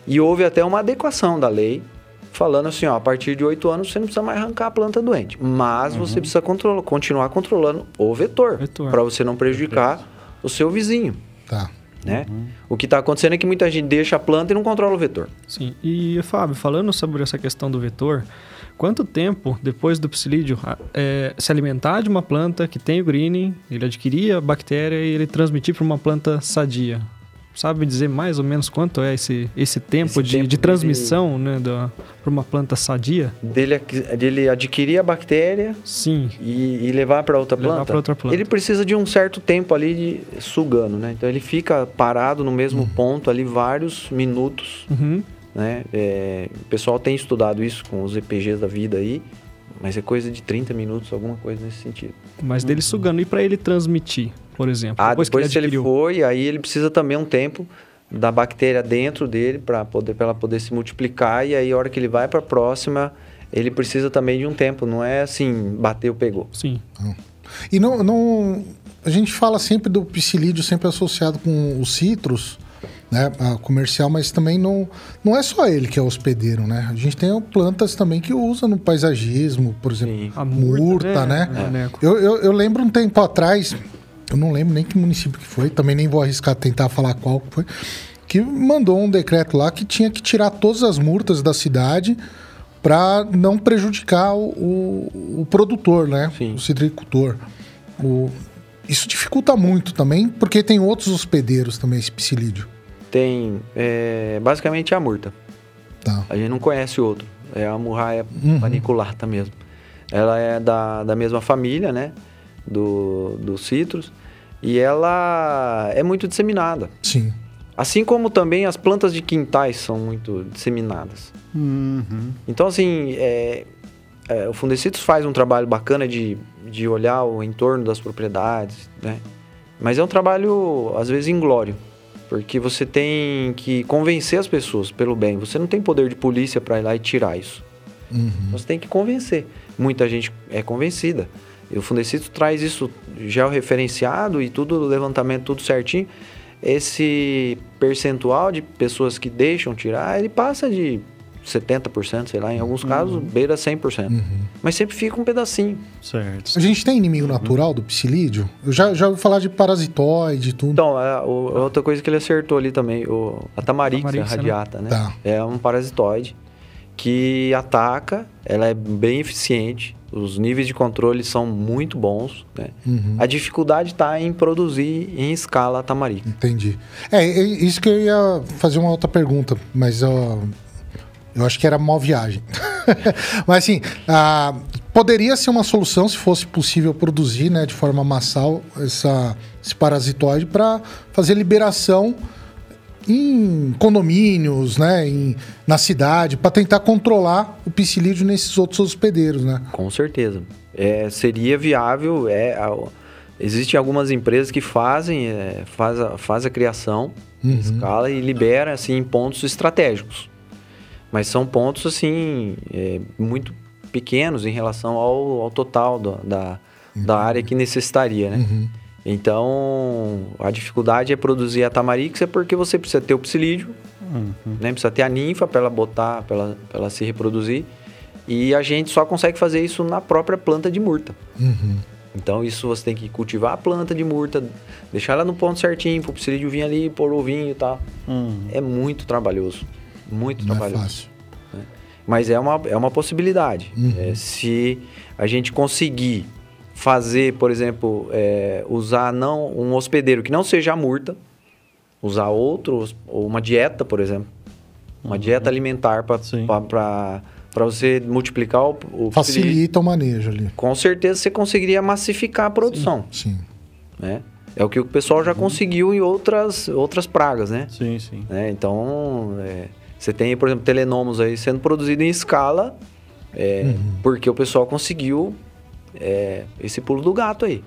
E houve até uma adequação da lei, falando assim, ó, a partir de oito anos você não precisa mais arrancar a planta doente. Mas você precisa controlar, continuar controlando o vetor, Vetor. para você não prejudicar o seu vizinho. Tá. Né? O que está acontecendo é que muita gente deixa a planta e não controla o vetor. Sim. E, Fábio, falando sobre essa questão do vetor, quanto tempo depois do psilídeo a- é, se alimentar de uma planta que tem o greening, ele adquirir a bactéria e ele transmitir para uma planta sadia? Sabe dizer mais ou menos quanto é esse, esse tempo, Esse de, tempo de transmissão né, para uma planta sadia? Dele, dele adquirir a bactéria Sim. e, e levar para outra Levar planta, outra planta. ele precisa de um certo tempo ali de, sugando, né? Então ele fica parado no mesmo ponto ali vários minutos, Uhum. Né? É, o pessoal tem estudado isso com os EPGs da vida aí, mas é coisa de 30 minutos, alguma coisa nesse sentido. Mas dele sugando. E para ele transmitir, por exemplo? Ah, depois, que ele que ele adquiriu? foi, aí ele precisa também um tempo da bactéria dentro dele para poder pra ela poder se multiplicar e aí a hora que ele vai para a próxima, ele precisa também de um tempo, não é assim, bateu, pegou. Sim. E não, não. A gente fala sempre do psilídeo sempre associado com os citros, né? a comercial, mas também não, não é só ele que é hospedeiro, né? A gente tem plantas também que usa no paisagismo, por exemplo, Sim. A murta, né? É, maneco. Eu, eu, eu lembro um tempo atrás, eu não lembro nem que município que foi, também nem vou arriscar tentar falar qual que foi, que mandou um decreto lá que tinha que tirar todas as multas da cidade para não prejudicar o, o, o produtor, né? Sim. O citricultor. O, isso dificulta muito também, porque tem outros hospedeiros também, esse psilídeo. Tem é, basicamente a murta. Tá. A gente não conhece outro. É a murraia Uhum. paniculata mesmo. Ela é da, da mesma família, né? Do, do citrus. E ela é muito disseminada. Sim. Assim como também as plantas de quintais são muito disseminadas. Uhum. Então, assim, é, é, o Fundecitos faz um trabalho bacana de, de olhar o entorno das propriedades, né? Mas é um trabalho, às vezes, inglório. Porque você tem que convencer as pessoas pelo bem. Você não tem poder de polícia para ir lá e tirar isso. Uhum. Você tem que convencer. Muita gente é convencida. E o Fundecitos traz isso georreferenciado e tudo, levantamento tudo certinho. Esse percentual de pessoas que deixam tirar, ele passa de 70%, sei lá, em alguns casos beira 100%. Mas sempre fica um pedacinho. Certo. A gente tem inimigo natural do psilídeo? Eu já, já ouvi falar de parasitoide e tudo. Então, a, o- outra coisa que ele acertou ali também, o, a tamarix, Tamarix, a radiata, né? Tá. É um parasitoide que ataca, ela é bem eficiente, os níveis de controle são muito bons. Né? A dificuldade está em produzir em escala a tamarica. Entendi. É, é isso que eu ia fazer uma outra pergunta, mas eu, eu acho que era mal viagem. [LAUGHS] mas assim, ah, poderia ser uma solução se fosse possível produzir né, de forma massal essa, esse parasitoide para fazer liberação em condomínios, né, em, na cidade, para tentar controlar o psilídeo nesses outros hospedeiros, né? Com certeza. É, seria viável. É, a- existem algumas empresas que fazem é, faz, a, faz a criação em escala e libera assim, em pontos estratégicos. Mas são pontos assim é, muito pequenos em relação ao, ao total do- da, da área que necessitaria, né? Então, a dificuldade é produzir a tamarix é porque você precisa ter o psilídeo, né? Precisa ter a ninfa para ela botar, para ela, pra ela se reproduzir. E a gente só consegue fazer isso na própria planta de murta. Então, isso você tem que cultivar a planta de murta, deixar ela no ponto certinho, para o psilídeo vir ali, pôr o ovinho e tal. É muito trabalhoso. Muito Não é trabalhoso. fácil. Mas é uma, é uma possibilidade. É, se a gente conseguir fazer, por exemplo, é, usar não um hospedeiro que não seja a murta, usar outro, ou uma dieta, por exemplo. Uma dieta alimentar Sim. para você multiplicar o, o. Facilita o manejo ali. Com certeza você conseguiria massificar a produção. Sim. Né? É o que o pessoal já conseguiu em outras, outras pragas, né? Sim, sim. né? Então, é, você tem, por exemplo, telenomos aí sendo produzido em escala, é, porque o pessoal conseguiu é, esse pulo do gato aí.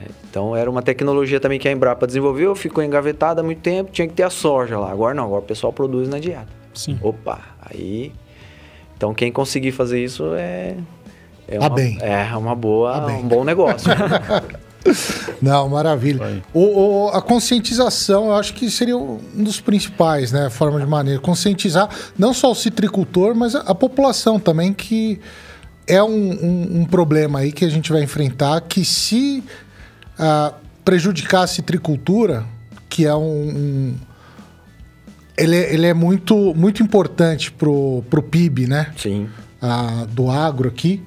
É, então, era uma tecnologia também que a Embrapa desenvolveu, ficou engavetada há muito tempo, tinha que ter a soja lá. Agora não, agora o pessoal produz na dieta. Sim. Opa, aí... Então, quem conseguir fazer isso é... É Tá uma, bem. É uma boa, Tá um bom negócio. [LAUGHS] [LAUGHS] Não, maravilha. O, o- a conscientização, eu acho que seria um dos principais, né? Forma de maneira. Conscientizar não só o citricultor, mas a, a população também, que é um, um- um problema aí que a gente vai enfrentar, que se ah, prejudicar a citricultura, que é um... um- ele, é- ele é muito, muito importante pro, pro PIB, né? Sim. ah, do agro aqui,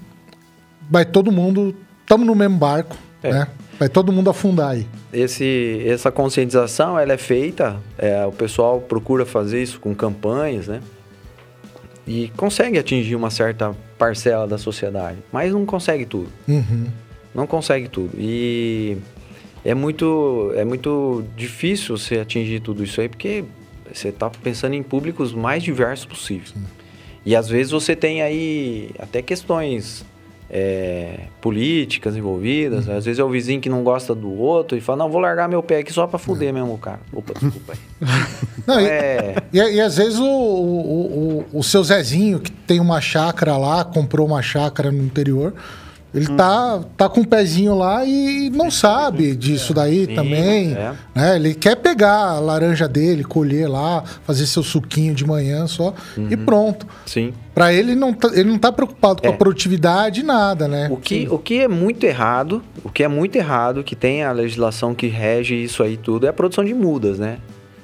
vai todo mundo. Estamos no mesmo barco, É. né? Vai todo mundo afundar aí. Esse, essa conscientização ela é feita, é, o pessoal procura fazer isso com campanhas, né? E consegue atingir uma certa parcela da sociedade, mas não consegue tudo. Uhum. Não consegue tudo. E é muito, é muito difícil você atingir tudo isso aí, porque você está pensando em públicos mais diversos possíveis. E às vezes você tem aí até questões é, políticas envolvidas. Às vezes é o vizinho que não gosta do outro e fala, não, vou largar meu pé aqui só para fuder mesmo o cara. Opa, desculpa aí. [LAUGHS] Não, e, É, e, e às vezes o, o, o, o seu Zezinho, que tem uma chácara lá, comprou uma chácara no interior, ele tá, tá com o pezinho lá e não sabe disso daí Sim, também. é. Né? Ele quer pegar a laranja dele, colher lá, fazer seu suquinho de manhã só e pronto. sim. Pra ele, não tá, ele não tá preocupado com É. a produtividade, nada, né? O que, o que é muito errado, o que é muito errado, que tem a legislação que rege isso aí tudo, é a produção de mudas, né?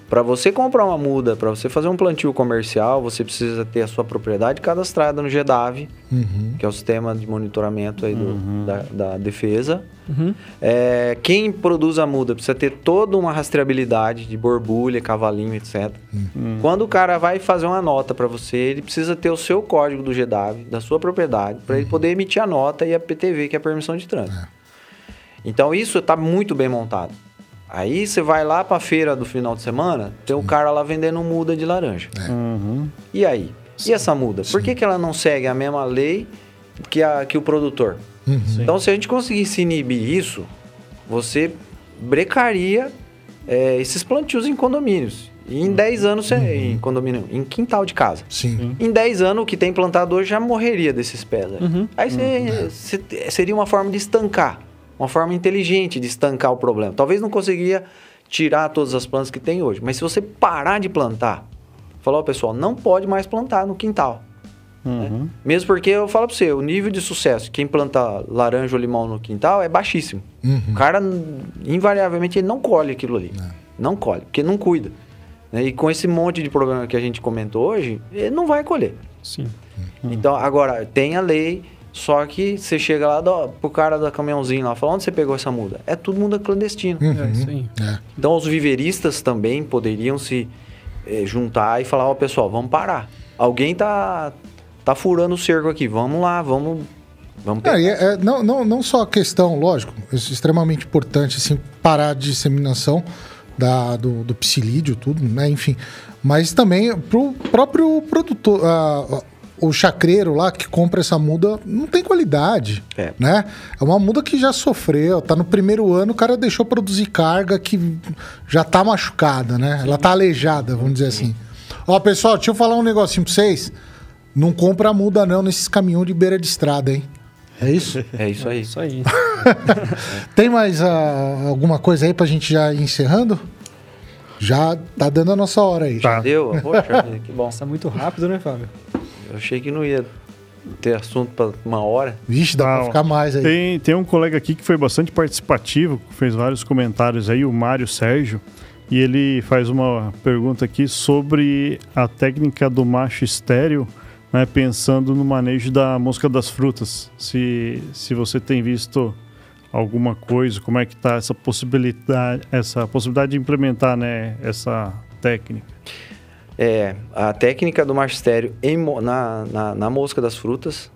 Para você comprar uma muda, para você fazer um plantio comercial, você precisa ter a sua propriedade cadastrada no GEDAV, Uhum. que é o sistema de monitoramento aí do- da, da defesa. Uhum. É, quem produz a muda precisa ter toda uma rastreabilidade de borbulha, cavalinho, etc. Quando o cara vai fazer uma nota para você, ele precisa ter o seu código do GDAV, da sua propriedade, para ele poder emitir a nota e a PTV, que é a permissão de trânsito. Então isso está muito bem montado. Aí você vai lá para a feira do final de semana, tem um cara lá vendendo muda de laranja. Uhum. E aí? E essa muda? Por que, que ela não segue a mesma lei que, a, que o produtor? Uhum. Então, se a gente conseguisse inibir isso, você brecaria é, esses plantios em condomínios. E em 10 anos, você, em condomínio, em quintal de casa. Sim. Em 10 anos, o que tem plantado hoje já morreria desses pés. aí. Uhum. Aí você- você- seria uma forma de estancar, uma forma inteligente de estancar o problema. Talvez não conseguiria tirar todas as plantas que tem hoje, mas se você parar de plantar, falar, ó, pessoal, não pode mais plantar no quintal. Uhum. Mesmo porque eu falo pra você, o nível de sucesso, quem planta laranja ou limão no quintal é baixíssimo. Uhum. O cara, invariavelmente, ele não colhe aquilo ali. Não colhe, porque não cuida. né? E com esse monte de problema que a gente comentou hoje, ele não vai colher. Sim. Então, agora, tem a lei, só que você chega lá do, pro cara do caminhãozinho lá, fala, onde você pegou essa muda? É tudo muda clandestino. É isso aí. É. Então, os viveristas também poderiam se eh, juntar e falar, ó, pessoal, vamos parar. Alguém tá, tá furando o cerco aqui, vamos lá, vamos... Vamos É, pegar. é- é, não, não, não só a questão, lógico, isso é extremamente importante, assim, parar a disseminação da, do, do psilídeo, tudo, né? Enfim. Mas também pro próprio produtor, ah, o chacreiro lá que compra essa muda não tem qualidade, É. né? É uma muda que já sofreu, tá no primeiro ano, o cara deixou produzir carga que já tá machucada, né? Ela tá aleijada, vamos dizer assim. Ó, pessoal, deixa eu falar um negocinho pra vocês. Não compra muda não nesses caminhões de beira de estrada, hein? É isso? É isso aí. Isso aí. [LAUGHS] Tem mais ah, alguma coisa aí pra gente já ir encerrando? Já tá dando a nossa hora aí. Tá. Deu? Poxa, [LAUGHS] que bom. Passa muito rápido, né, Fábio? Eu achei que não ia ter assunto pra uma hora. Vixe, dá pra Não. ficar mais aí. Tem, tem um colega aqui que foi bastante participativo, fez vários comentários aí, o Mário Sérgio, e ele faz uma pergunta aqui sobre a técnica do macho estéreo, né, pensando no manejo da mosca das frutas. Se, se você tem visto alguma coisa, como é que está essa possibilidade, essa possibilidade de implementar né, essa técnica. É, a técnica do magistério em na, na, na mosca das frutas,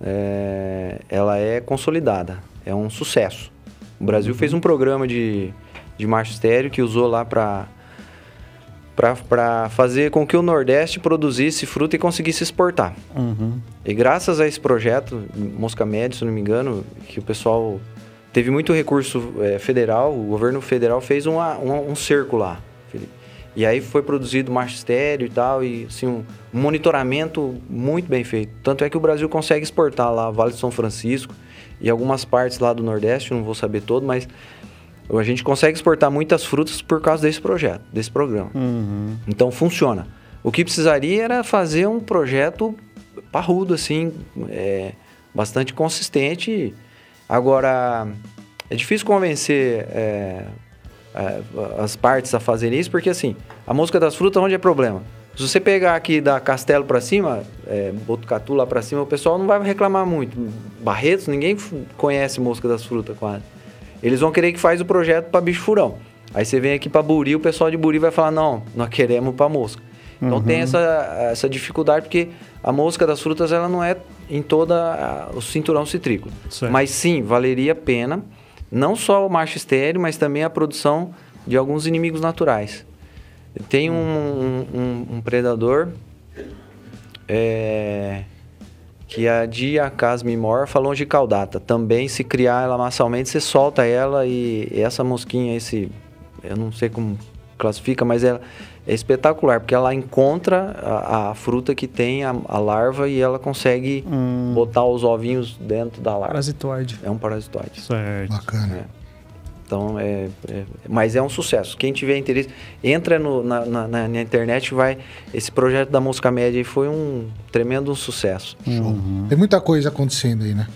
é, ela é consolidada, é um sucesso. O Brasil fez um programa de, de magistério que usou lá para para fazer com que o Nordeste produzisse fruta e conseguisse exportar. E graças a esse projeto, Mosca Média, se não me engano, que o pessoal teve muito recurso eh, federal, o governo federal fez uma- um, um cerco lá. E aí foi produzido magistério e tal, e assim, um monitoramento muito bem feito. Tanto é que o Brasil consegue exportar lá Vale de São Francisco e algumas partes lá do Nordeste, não vou saber todo, mas a gente consegue exportar muitas frutas por causa desse projeto, desse programa. Então funciona. O que precisaria era fazer um projeto parrudo, assim, é, bastante consistente. Agora, é difícil convencer é, as partes a fazerem isso, porque assim, a mosca das frutas, onde é problema? Se você pegar aqui da Castelo para cima, é, Botucatu lá para cima, o pessoal não vai reclamar muito. Barretos, ninguém conhece mosca das frutas quase. Eles vão querer que faz o projeto para bicho furão. Aí você vem aqui para Buri, o pessoal de Buri vai falar: não, nós queremos para mosca. Então tem essa, essa dificuldade, porque a mosca das frutas ela não é em toda a- o cinturão citrícola. Mas sim, valeria a pena, não só o macho estéreo, mas também a produção de alguns inimigos naturais. Tem um, um- um- predador é, que a Diacas mimor falou de caudata. Também, se criar ela massalmente, você solta ela e essa mosquinha, esse. Eu não sei como classifica, mas ela é espetacular, porque ela encontra a, a fruta que tem a, a larva e ela consegue botar os ovinhos dentro da larva. Parasitoide. É um parasitoide. Certo. Bacana. Então, é, é- mas é um sucesso. Quem tiver interesse, entra no- na, na- na- internet e vai. Esse projeto da Mosca Média aí foi um tremendo sucesso. Show. Tem muita coisa acontecendo aí, né?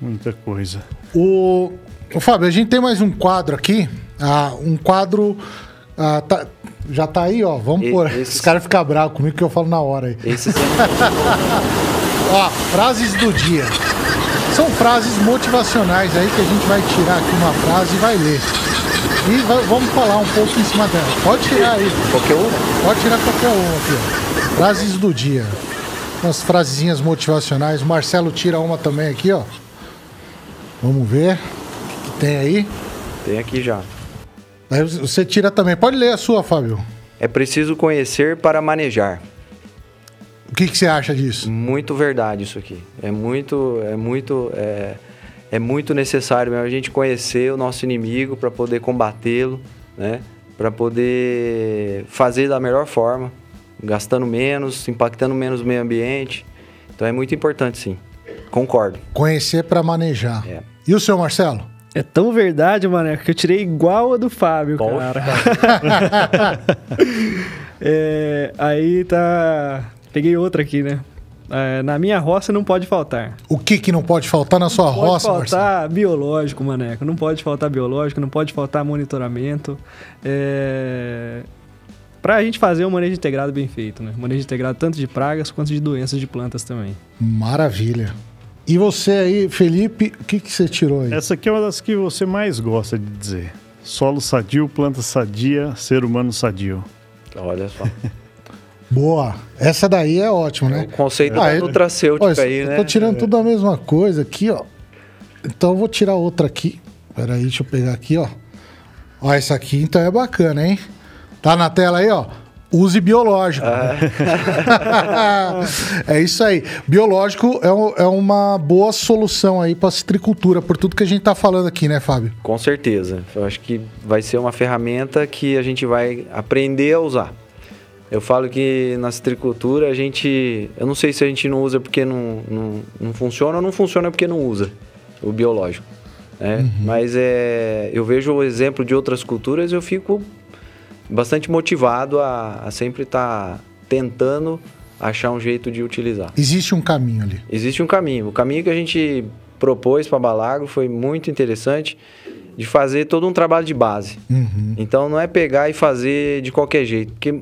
Muita coisa. O, o Fábio, a gente tem mais um quadro aqui. Ah, um quadro. ah, tá- já tá aí, ó. Vamos E- pôr. esse- Os caras ficam bravos comigo que eu falo na hora aí. Esse [LAUGHS] sempre- Ó, frases do dia. São frases motivacionais aí que a gente vai tirar aqui uma frase e vai ler. E vai- vamos falar um pouco em cima dela. Pode tirar aí. qualquer um. Pode tirar qualquer uma aqui, ó. Frases do dia. Umas frasezinhas motivacionais. O Marcelo tira uma também aqui, ó. Vamos ver. O que tem aí? Tem aqui já. Você tira também. Pode ler a sua, Fábio. É preciso conhecer para manejar. O que, que você acha disso? Muito verdade isso aqui. É muito, é muito, é, é muito necessário mesmo a gente conhecer o nosso inimigo para poder combatê-lo, né? Para poder fazer da melhor forma, gastando menos, impactando menos o meio ambiente. Então é muito importante, sim. Concordo. Conhecer pra manejar. É. E o seu, Marcelo? É tão verdade, mané, que eu tirei igual a do Fábio, Poxa. cara. [LAUGHS] É, aí tá. Peguei outra aqui, né? É, na minha roça não pode faltar. O que, que não pode faltar na sua Não pode roça, Marcelo? faltar biológico, maneco. Não pode faltar biológico, não pode faltar monitoramento. É, pra gente fazer um manejo integrado bem feito, né? Manejo integrado tanto de pragas quanto de doenças de plantas também. Maravilha. E você aí, Felipe, o que, que você tirou aí? Essa aqui é uma das que você mais gosta de dizer. Solo sadio, planta sadia, ser humano sadio. Olha só. [LAUGHS] Boa. Essa daí é ótima, né? O conceito Ah, da eu- nutracêutica Olha, aí, eu né? tô tirando tudo a mesma coisa aqui, ó. Então eu vou tirar outra aqui. Pera aí, deixa eu pegar aqui, ó. Ó, essa aqui então é bacana, hein? Tá na tela aí, ó. Use biológico. [LAUGHS] é isso aí. Biológico é, um- é uma boa solução aí para citricultura, por tudo que a gente tá falando aqui, né, Fábio? Com certeza. Eu acho que vai ser uma ferramenta que a gente vai aprender a usar. Eu falo que na citricultura a gente. Eu não sei se a gente não usa porque não, não, não funciona ou não funciona porque não usa o biológico. né? Mas é, eu vejo o exemplo de outras culturas e eu fico bastante motivado a, a sempre estar tentando achar um jeito de utilizar. Existe um caminho ali. Existe um caminho. O caminho que a gente propôs para Balagro foi muito interessante de fazer todo um trabalho de base. Uhum. Então não é pegar e fazer de qualquer jeito, porque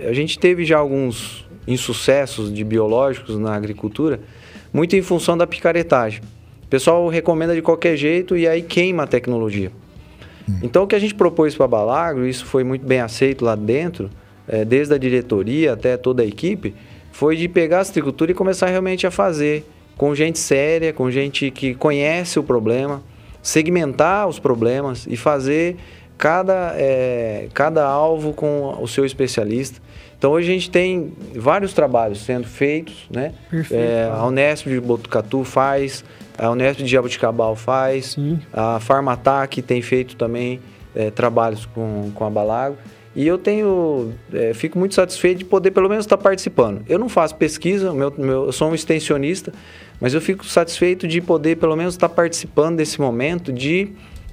a gente teve já alguns insucessos de biológicos na agricultura, muito em função da picaretagem. O pessoal recomenda de qualquer jeito e aí queima a tecnologia. Então o que a gente propôs para Balagro, isso foi muito bem aceito lá dentro, eh, desde a diretoria até toda a equipe, foi de pegar a agricultura e começar realmente a fazer com gente séria, com gente que conhece o problema, segmentar os problemas e fazer cada, eh, cada alvo com o seu especialista. Então hoje a gente tem vários trabalhos sendo feitos, né? Perfeito. Eh, a Unesp de Botucatu faz, a Unesp de Jabuticabal faz, Sim. a Farmatac tem feito também eh, trabalhos com, com a Balago. E eu tenho, eh, fico muito satisfeito de poder pelo menos estar participando. Eu não faço pesquisa, meu, meu- eu sou um extensionista, mas eu fico satisfeito de poder pelo menos estar participando desse momento de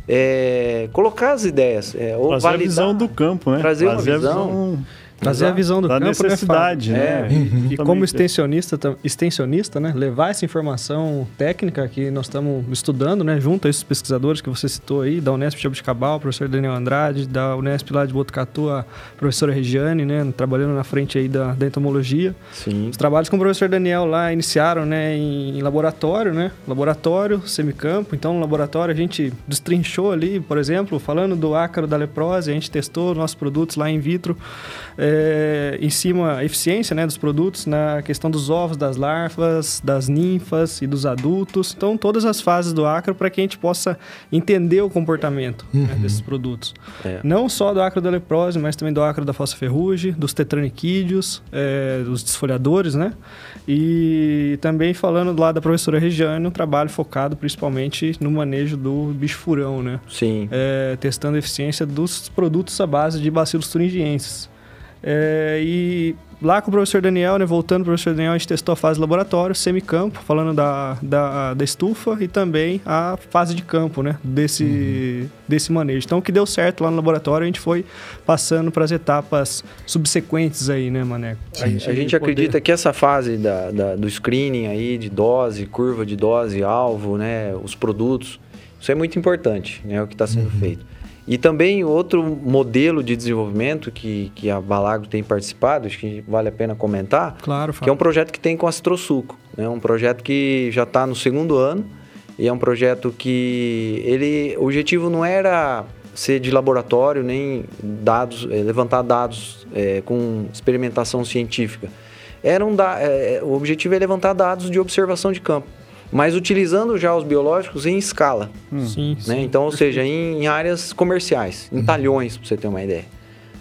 eh, colocar as ideias. eh, ou Trazer a validar. visão do campo, né? Trazer uma visão. Trazer a visão do da campo, né, necessidade, né? É, [LAUGHS] E Justamente. como extensionista, extensionista, né, levar essa informação técnica que nós estamos estudando, né, junto a esses pesquisadores que você citou aí, da Unesp de Jabuticabal, o professor Daniel Andrade, da Unesp lá de Botucatu, a professora Regiane, né, trabalhando na frente aí da, da entomologia. Sim. Os trabalhos com o professor Daniel lá iniciaram, né, em, em laboratório, né, laboratório, semicampo. Então, no laboratório a gente destrinchou ali, por exemplo, falando do ácaro da leprose, a gente testou nossos produtos lá in vitro, é, em cima a eficiência, né, dos produtos na questão dos ovos, das larvas, das ninfas e dos adultos. Então, todas as fases do ácaro para que a gente possa entender o comportamento né, desses produtos. É. Não só do ácaro da leprose, mas também do ácaro da fossa ferrugem, dos tetraniquídeos, é, dos desfolhadores, né? E também falando lá da professora Regiane, um trabalho focado principalmente no manejo do bicho furão, né? Sim. É, testando a eficiência dos produtos à base de bacilos thuringienses. É, e lá com o professor Daniel, né, voltando para o professor Daniel, a gente testou a fase laboratório, semicampo, falando da, da, da estufa e também a fase de campo, né, desse, desse manejo. Então, o que deu certo lá no laboratório, a gente foi passando para as etapas subsequentes aí, né, Maneco? A, a gente acredita que essa fase da, da- do screening aí de dose, curva de dose, alvo, né, os produtos, isso é muito importante, né, o que está sendo feito. E também outro modelo de desenvolvimento que, que a Balagro tem participado, acho que vale a pena comentar, Claro, que é um projeto que tem com a Citrosuco. É né? um projeto que já está no segundo ano e é um projeto que ele, o objetivo não era ser de laboratório nem dados, eh, levantar dados eh, com experimentação científica. Era um da, eh, o objetivo é levantar dados de observação de campo, mas utilizando já os biológicos em escala. Sim, Né? sim. Então, ou seja, em, em áreas comerciais, em talhões, para você ter uma ideia.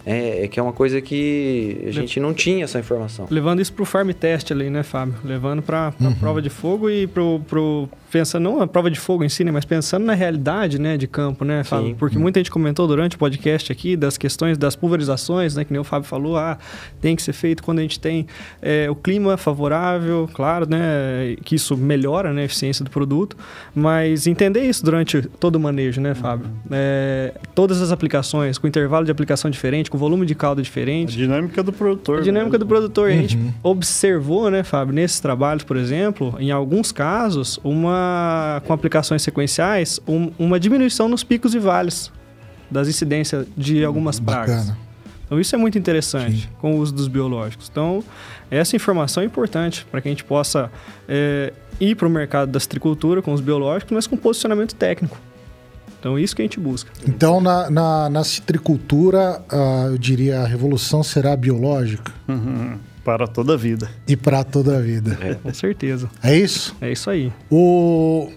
É, é que é uma coisa que a gente não tinha essa informação. Levando isso pro farm test ali, né, Fábio? Levando pra, pra prova de fogo e pro, pro. Pensando, não a prova de fogo em si, né? Mas pensando na realidade, né, de campo, né, Fábio? Sim. Porque muita gente comentou durante o podcast aqui das questões das pulverizações, né? Que nem o Fábio falou, ah, tem que ser feito quando a gente tem é, o clima favorável, claro, né? Que isso melhora né, a eficiência do produto. Mas entender isso durante todo o manejo, né, Fábio? É, todas as aplicações, com intervalo de aplicação diferente, com volume de caldo A diferente. dinâmica do produtor. A dinâmica né? do produtor. A gente observou, né, Fábio, nesses trabalhos, por exemplo, em alguns casos, uma com aplicações sequenciais, um- uma diminuição nos picos e vales das incidências de algumas pragas. Bacana. Então isso é muito interessante com o uso dos biológicos. Então essa informação é importante para que a gente possa é, ir para o mercado da citricultura com os biológicos, mas com posicionamento técnico. Então, isso que a gente busca. Então, na, na, na citricultura, uh, eu diria a revolução será biológica. Uhum. Para toda a vida. E para toda a vida. É, com certeza. É isso? É isso aí. O...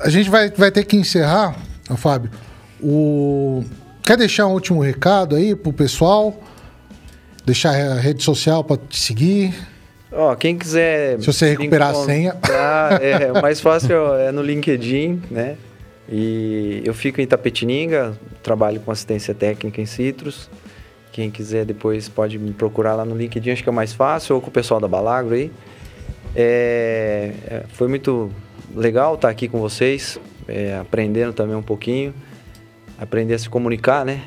A gente vai, vai ter que encerrar, Fábio. O... Quer deixar um último recado aí pro pessoal? Deixar a rede social para te seguir? Ó, quem quiser. Se você recuperar a senha. É, [LAUGHS] o mais fácil é no LinkedIn, né? E eu fico em Tapetininga, trabalho com assistência técnica em Citrus. Quem quiser depois pode me procurar lá no LinkedIn, acho que é mais fácil, ou com o pessoal da Balagro aí. É, é, foi muito legal estar aqui com vocês, é, aprendendo também um pouquinho, aprender a se comunicar, né?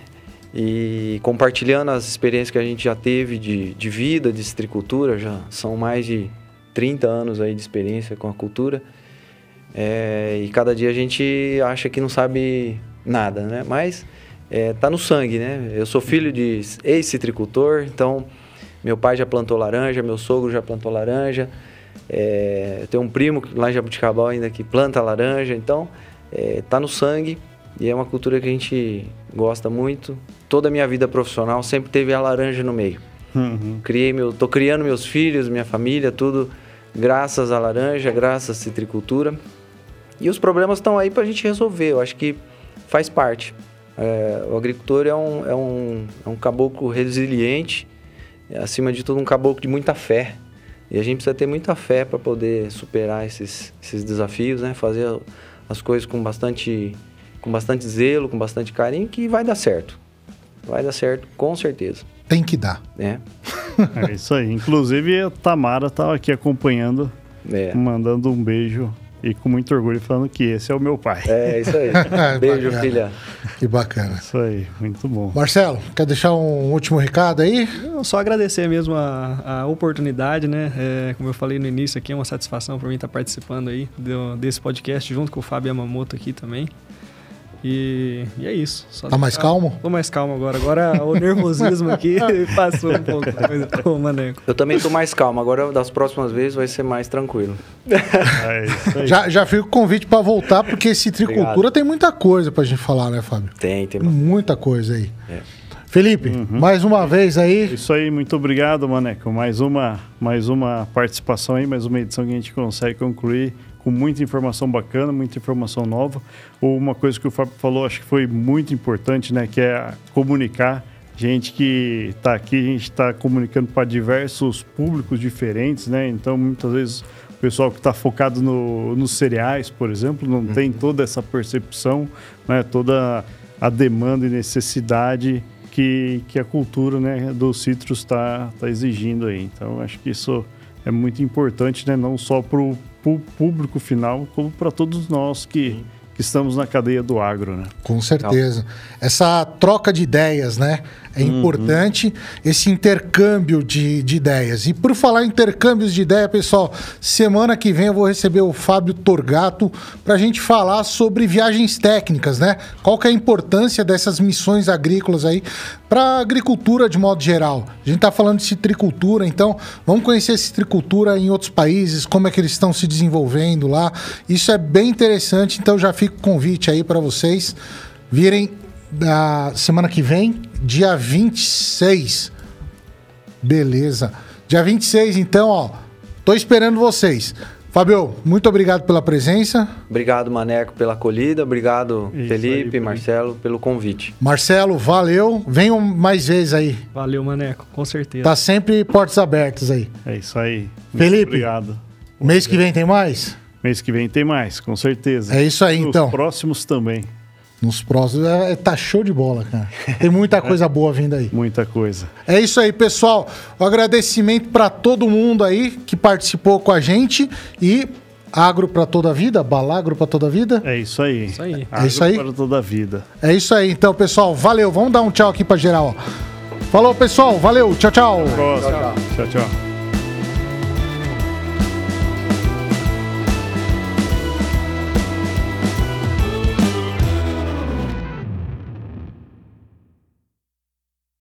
E compartilhando as experiências que a gente já teve de, de vida, de citricultura, já são mais de 30 anos aí de experiência com a cultura. É, e cada dia a gente acha que não sabe nada, né? Mas é, tá no sangue, né? Eu sou filho de ex-citricultor, então meu pai já plantou laranja, meu sogro já plantou laranja. É, eu tenho um primo lá em Jabuticabal ainda que planta laranja, então é, tá no sangue e é uma cultura que a gente gosta muito. Toda a minha vida profissional sempre teve a laranja no meio. Uhum. Criei meu, tô criando meus filhos, minha família, tudo graças à laranja, graças à citricultura. E os problemas estão aí para a gente resolver. Eu acho que faz parte. É, o agricultor é um, é, um, é um caboclo resiliente, é, acima de tudo, um caboclo de muita fé. E a gente precisa ter muita fé para poder superar esses, esses desafios, né? fazer as coisas com bastante, com bastante zelo, com bastante carinho, que vai dar certo. Vai dar certo, com certeza. Tem que dar. É. é isso aí. Inclusive, a Tamara estava aqui acompanhando, é. mandando um beijo e com muito orgulho falando que esse é o meu pai. É, isso aí. [LAUGHS] [LAUGHS] Beijo, bacana. filha. Que bacana. Isso aí, muito bom. Marcelo, quer deixar um último recado aí? Eu só agradecer mesmo a, a oportunidade, né? É, como eu falei no início aqui, é uma satisfação para mim estar participando aí do, desse podcast junto com o Fábio Yamamoto aqui também. E, e, é isso. Só tá mais calmo? Tô mais calmo agora. Agora o nervosismo aqui [LAUGHS] passou um pouco. Ô, Maneco. Eu também tô mais calmo. Agora das próximas vezes vai ser mais tranquilo. É já, já fica o convite para voltar, porque citricultura Obrigado. tem muita coisa pra gente falar, né, Fábio? Tem, tem. Muita coisa aí. É. Felipe, uhum. mais uma vez aí. Isso aí, muito obrigado, Maneco. Mais uma, mais uma participação aí, mais uma edição que a gente consegue concluir com muita informação bacana, muita informação nova. Ou uma coisa que o Fábio falou, acho que foi muito importante, né? Que é comunicar. Gente que está aqui, a gente está comunicando para diversos públicos diferentes, né? Então, muitas vezes, o pessoal que está focado no, nos cereais, por exemplo, não uhum. tem toda essa percepção, né? Toda a demanda e necessidade que, que a cultura né, do citrus está tá exigindo aí. Então, acho que isso é muito importante, né? Não só para o público final, como para todos nós que, que estamos na cadeia do agro, né? Com certeza. Essa troca de ideias, né? É uhum. importante esse intercâmbio de, de ideias. E por falar em intercâmbios de ideia, pessoal, semana que vem eu vou receber o Fábio Torgato para a gente falar sobre viagens técnicas, né? Qual que é a importância dessas missões agrícolas aí para a agricultura de modo geral. A gente está falando de citricultura, então vamos conhecer a citricultura em outros países, como é que eles estão se desenvolvendo lá. Isso é bem interessante, então já fica o convite aí para vocês virem da semana que vem, dia 26. Beleza. Dia 26, então, ó. Tô esperando vocês. Fabio, muito obrigado pela presença. Obrigado, Maneco, pela acolhida. Obrigado, Isso Felipe, aí, Marcelo, pelo convite. Marcelo, valeu. Venham mais vezes aí. Valeu, Maneco, com certeza. Tá sempre portas abertas aí. É isso aí. Muito Felipe, obrigado. Mês que vem tem mais? Mês que vem tem mais, com certeza. É isso aí, Nos então. próximos também. Nos próximos. É, tá show de bola, cara. Tem muita coisa boa vindo aí. Muita coisa. É isso aí, pessoal. O um agradecimento para todo mundo aí que participou com a gente e agro para toda a vida, balagro para toda a vida. É isso aí. Isso aí. É isso aí. para toda a vida. É isso aí. Então, pessoal, valeu. Vamos dar um tchau aqui para geral. Falou, pessoal. Valeu. Tchau, tchau. Tchau, tchau. tchau, tchau.